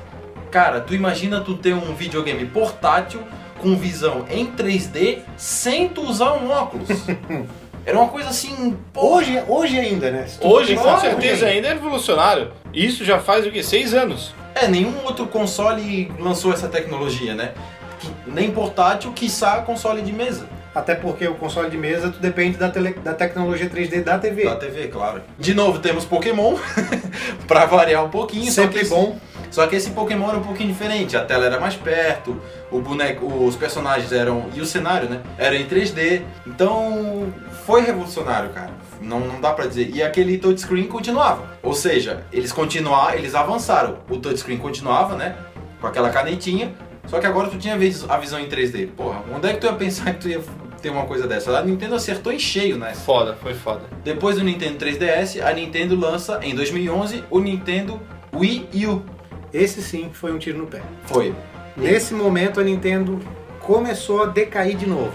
Speaker 2: Cara, tu imagina tu ter um videogame portátil com visão em 3D sem tu usar um óculos. *laughs* Era uma coisa assim, pô,
Speaker 1: Hoje, hoje ainda, né?
Speaker 3: Hoje, com certeza,
Speaker 1: hoje
Speaker 3: ainda é revolucionário. Isso já faz o que? Seis anos.
Speaker 2: é, nenhum outro console lançou essa tecnologia, né? Que- nem portátil, quiçá console de mesa.
Speaker 1: Até porque o console de mesa, tu depende da, tele- da tecnologia 3D da TV.
Speaker 2: Da TV, claro. De novo, temos Pokémon, *laughs* pra variar um pouquinho. só
Speaker 1: Sempre
Speaker 2: que
Speaker 1: bom.
Speaker 2: Só que esse Pokémon era um pouquinho diferente, a tela era mais perto, o boneco, os personagens eram. e o cenário, né? Era em 3D. Então foi revolucionário, cara. Não, não dá pra dizer. E aquele touchscreen continuava. Ou seja, eles continuaram, eles avançaram. O touchscreen continuava, né? Com aquela canetinha. Só que agora tu tinha a visão em 3D. Porra, onde é que tu ia pensar *laughs* que tu ia ter uma coisa dessa? A Nintendo acertou em cheio, né?
Speaker 3: Foda, foi foda.
Speaker 2: Depois do Nintendo 3DS, a Nintendo lança em 2011 o Nintendo Wii U.
Speaker 1: Esse sim foi um tiro no pé.
Speaker 2: Foi.
Speaker 1: Nesse momento a Nintendo começou a decair de novo.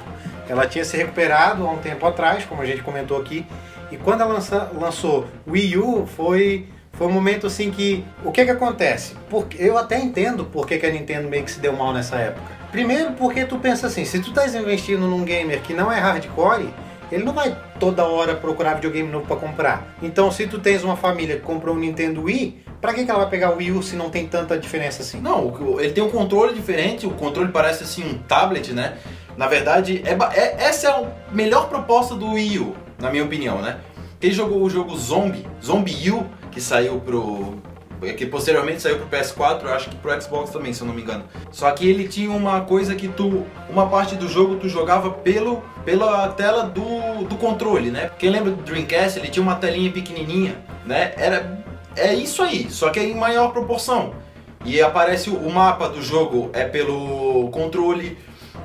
Speaker 1: Ela tinha se recuperado há um tempo atrás, como a gente comentou aqui, e quando ela lança- lançou Wii U foi foi um momento assim que o que que acontece? Porque eu até entendo por que, que a Nintendo meio que se deu mal nessa época. Primeiro porque tu pensa assim, se tu estás investindo num gamer que não é hardcore, ele não vai toda hora procurar videogame novo para comprar. Então, se tu tens uma família que comprou um Nintendo Wii, pra que, que ela vai pegar o Wii U se não tem tanta diferença assim?
Speaker 2: Não, ele tem um controle diferente, o controle parece assim um tablet, né? Na verdade, é, é- essa é a melhor proposta do Wii U, na minha opinião, né? Quem jogou o jogo Zombie, Zombie U, que saiu pro. que posteriormente saiu pro PS4, eu acho que pro Xbox também, se eu não me engano. Só que ele tinha uma coisa que tu. Uma parte do jogo tu jogava pelo, pela tela do, do controle, né? Quem lembra do Dreamcast, ele tinha uma telinha pequenininha, né? Era. É isso aí, só que é em maior proporção. E aparece o- mapa do jogo é pelo controle.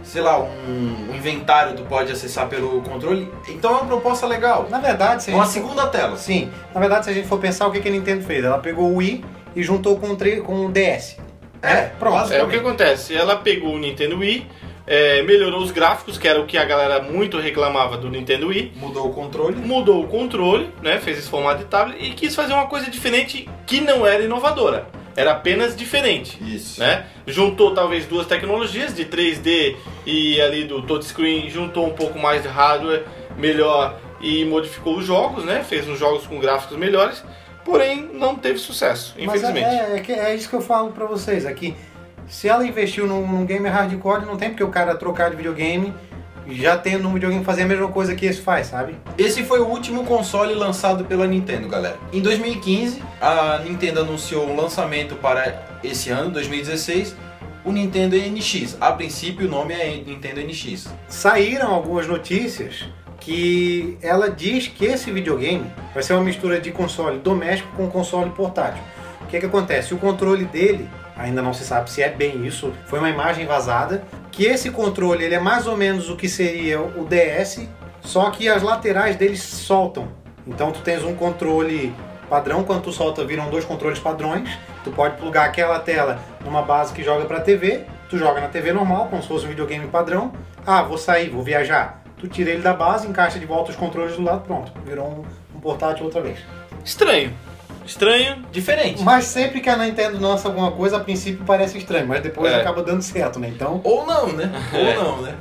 Speaker 2: sei lá, um, inventário tu pode acessar pelo controle. Então é uma proposta legal.
Speaker 1: Na verdade, se a
Speaker 2: Uma
Speaker 1: gente for-
Speaker 2: segunda tela.
Speaker 1: Sim, na verdade, se a gente for pensar o que, que a Nintendo fez, ela pegou o Wii e juntou com o, com o DS.
Speaker 2: É,
Speaker 1: pronto.
Speaker 3: É o que acontece. Ela pegou o Nintendo Wii, é, melhorou os gráficos, que era o que a galera muito reclamava do Nintendo Wii.
Speaker 2: Mudou o controle.
Speaker 3: Mudou o controle, né? Fez esse formato de tablet e quis fazer uma coisa diferente que não era inovadora. Era apenas diferente.
Speaker 2: Isso.
Speaker 3: Né? Juntou talvez duas tecnologias de 3D e ali do touchscreen, juntou um pouco mais de hardware melhor e modificou os jogos, né? Fez uns jogos com gráficos melhores, porém não teve sucesso,
Speaker 1: Mas
Speaker 3: infelizmente.
Speaker 1: é, é, é isso que eu falo pra vocês aqui. Se ela investiu num, num game hardcore, não tem porque o cara trocar de videogame já tendo um videogame fazer a mesma coisa que esse faz, sabe?
Speaker 2: Esse foi o último console lançado pela Nintendo, galera. Em 2015, a Nintendo anunciou um lançamento para esse ano, 2016, o Nintendo NX. A princípio, o nome é Nintendo NX.
Speaker 1: Saíram algumas notícias que ela diz que esse videogame vai ser uma mistura de console doméstico com console portátil. O que, que acontece? O controle dele, ainda não se sabe se é bem isso, foi uma imagem vazada, que esse controle ele é mais ou menos o que seria o DS, só que as laterais dele soltam. Então tu tens um controle padrão, quando tu solta viram dois controles padrões, tu pode plugar aquela tela numa base que joga para TV, tu joga na TV normal, como se fosse um videogame padrão. Ah, vou sair, vou viajar. Tu tira ele da base, encaixa de volta os controles do lado, pronto. Virou um, um portátil outra vez.
Speaker 3: Estranho. Estranho.
Speaker 2: Diferente.
Speaker 1: Mas sempre que a Nintendo lança alguma coisa, a princípio parece estranho, mas depois
Speaker 3: É.
Speaker 1: acaba dando certo, né? Então,
Speaker 2: Ou não, né?
Speaker 3: É.
Speaker 2: Ou não, né?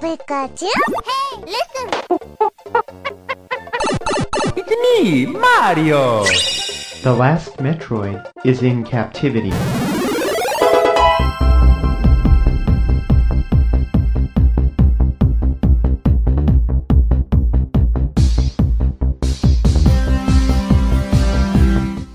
Speaker 4: Pikachu.
Speaker 5: Me, Mario! The last Metroid is in captivity.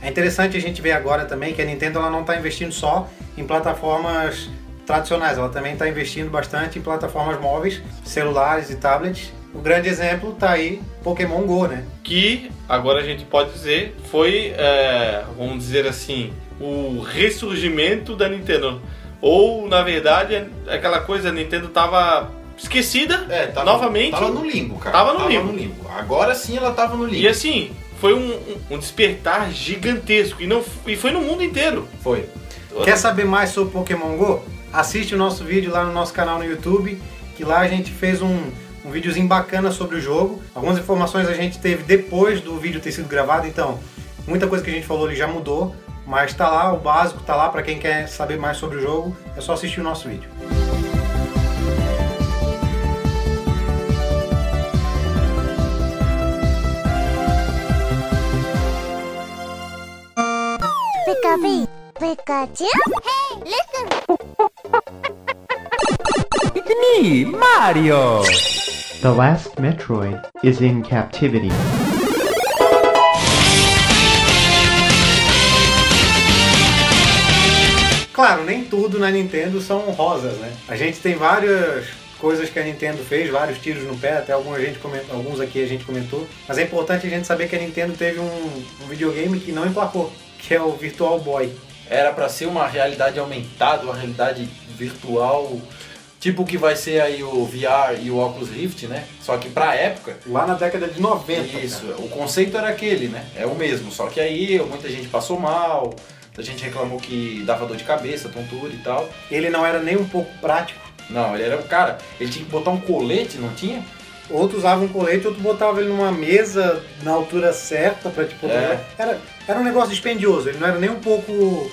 Speaker 1: é interessante a gente ver agora também que a Nintendo ela não está investindo só em plataformas tradicionais, ela também está investindo bastante em plataformas móveis, celulares e tablets. O grande exemplo tá aí Pokémon Go, né?
Speaker 3: Que agora a gente pode dizer foi, é, vamos dizer assim, o ressurgimento da Nintendo. Ou, na verdade, aquela coisa, a Nintendo tava esquecida
Speaker 2: É, tava,
Speaker 3: novamente.
Speaker 2: Tava no limbo, cara.
Speaker 3: Tava no limbo.
Speaker 2: Agora sim ela tava no limbo.
Speaker 3: E assim, foi um, um despertar gigantesco. E, não, e foi no mundo inteiro.
Speaker 2: Foi.
Speaker 1: Quer saber mais sobre Pokémon Go? Assiste o nosso vídeo lá no nosso canal no YouTube, que lá a gente fez um, um videozinho bacana sobre o jogo. Algumas informações a gente teve depois do vídeo ter sido gravado, então muita coisa que a gente falou ali já mudou, mas tá lá, o básico tá lá para quem quer saber mais sobre o jogo, é só assistir o nosso vídeo.
Speaker 4: Pika-Pee, Pikachu. Hey, listen.
Speaker 5: It's me, Mario! The last Metroid is in captivity.
Speaker 1: Claro, nem tudo na Nintendo são rosas, né? A gente tem várias coisas que a Nintendo fez, vários tiros no pé, até alguns, a gente comentou, alguns aqui a gente comentou. Mas é importante a gente saber que a Nintendo teve um, um videogame que não emplacou, que é o Virtual Boy.
Speaker 2: Era pra ser uma realidade aumentada, uma realidade virtual, tipo o que vai ser aí o VR e o Oculus Rift, né? Só que pra época,
Speaker 1: Lá na década de 90.
Speaker 2: isso,
Speaker 1: cara.
Speaker 2: o conceito era aquele, né? É o mesmo, só que aí muita gente passou mal, muita gente reclamou que dava dor de cabeça, tontura e tal.
Speaker 1: Ele não era nem um pouco prático.
Speaker 2: Não, ele era um cara, ele tinha que botar um colete, não tinha?
Speaker 1: Outro usava um colete, outro botava ele numa mesa na altura certa pra tipo.
Speaker 2: É.
Speaker 1: Era, era um negócio dispendioso, ele não era nem um pouco.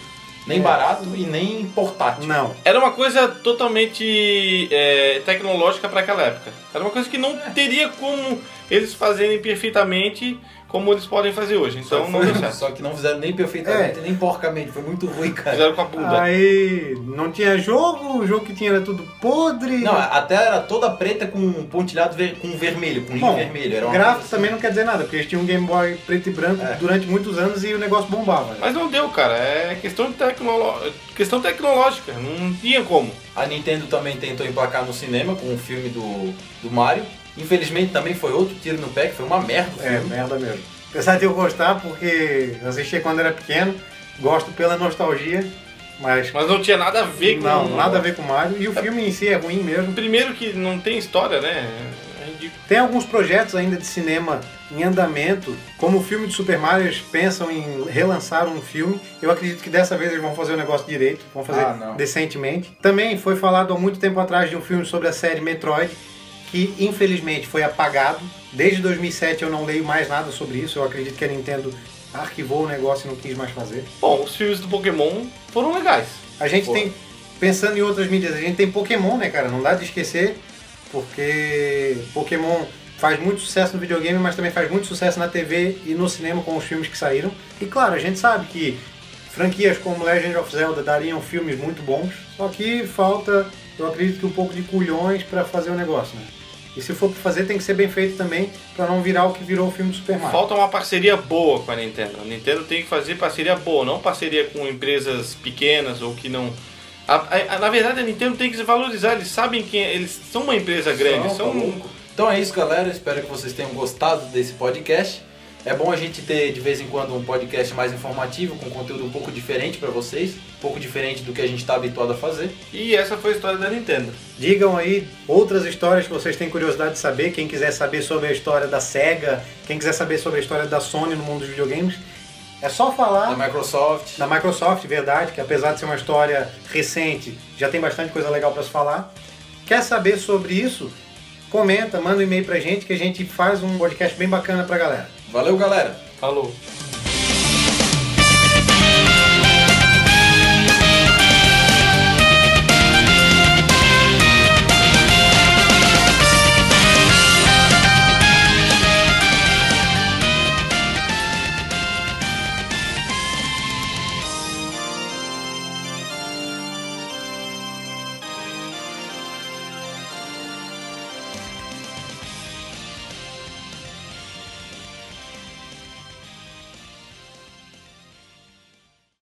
Speaker 2: Nem
Speaker 1: É.
Speaker 2: barato e nem portátil.
Speaker 1: Não.
Speaker 3: Era uma coisa totalmente é, tecnológica para aquela época. Era uma coisa que não teria como eles fazerem perfeitamente como eles podem fazer hoje. Então
Speaker 2: Só
Speaker 3: não
Speaker 2: foi-
Speaker 3: deu certo.
Speaker 2: Só que não fizeram nem perfeitamente, nem porcamente, foi muito ruim, cara.
Speaker 3: Fizeram com a bunda.
Speaker 1: Aí não tinha jogo, o jogo que tinha era tudo podre.
Speaker 2: Não, a tela era toda preta com pontilhado ver- com vermelho, com linha
Speaker 1: Bom,
Speaker 2: vermelho. Era
Speaker 1: gráfico
Speaker 2: assim.
Speaker 1: também não quer dizer nada, porque eles tinham um Game Boy preto e branco
Speaker 2: É.
Speaker 1: durante muitos anos e o negócio bombava. né?
Speaker 3: Mas não deu, cara. É questão, de tecnolo... questão tecnológica. Não tinha como.
Speaker 2: A Nintendo também tentou emplacar no cinema com o filme do, do Mario. Infelizmente também foi outro tiro no pé, que foi uma merda o
Speaker 1: É, merda mesmo. Apesar de eu gostar, porque assisti quando era pequeno, gosto pela nostalgia, mas
Speaker 3: Mas não tinha nada a ver com.
Speaker 1: não, nada a ver com Mario. E o filme em si é ruim mesmo.
Speaker 3: Primeiro que não tem história, né? É ridículo.
Speaker 1: Tem alguns projetos ainda de cinema em andamento, como o filme de Super Mario, eles pensam em relançar um filme. Eu acredito que dessa vez eles vão fazer o negócio direito, vão fazer
Speaker 2: Ah, não.
Speaker 1: decentemente. Também foi falado há muito tempo atrás de um filme sobre a série Metroid, que infelizmente foi apagado. Desde 2007 eu não leio mais nada sobre isso, eu acredito que a Nintendo arquivou o negócio e não quis mais fazer.
Speaker 3: Bom, os filmes do Pokémon foram legais.
Speaker 1: A gente tem, pensando em outras mídias, a gente tem Pokémon, né, cara? Não dá de esquecer, porque Pokémon faz muito sucesso no videogame, mas também faz muito sucesso na TV e no cinema com os filmes que saíram. E claro, a gente sabe que franquias como Legend of Zelda dariam filmes muito bons, só que falta, eu acredito que um pouco de culhões para fazer o negócio, né? E se for pra fazer, tem que ser bem feito também, para não virar o que virou o filme do Super Mario.
Speaker 3: Falta uma parceria boa com a Nintendo. A Nintendo tem que fazer parceria boa, não parceria com empresas pequenas ou que não. A- a- a- na verdade, a Nintendo tem que se valorizar. Eles sabem que eles são uma empresa grande.
Speaker 2: São. Então é isso, galera. Espero que vocês tenham gostado desse podcast. É bom a gente ter de vez em quando um podcast mais informativo, com conteúdo um pouco diferente para vocês, um pouco diferente do que a gente está habituado a fazer.
Speaker 3: E essa foi a história da Nintendo.
Speaker 1: Digam aí outras histórias que vocês têm curiosidade de saber. Quem quiser saber sobre a história da SEGA, quem quiser saber sobre a história da Sony no mundo dos videogames, é só
Speaker 2: Da
Speaker 1: falar
Speaker 2: Microsoft.
Speaker 1: da Microsoft, verdade, que apesar de ser uma história recente, já tem bastante coisa legal para se falar. Quer saber sobre isso? Comenta, manda um e-mail pra gente que a gente faz um podcast bem bacana pra galera.
Speaker 2: Valeu, galera!
Speaker 3: Falou.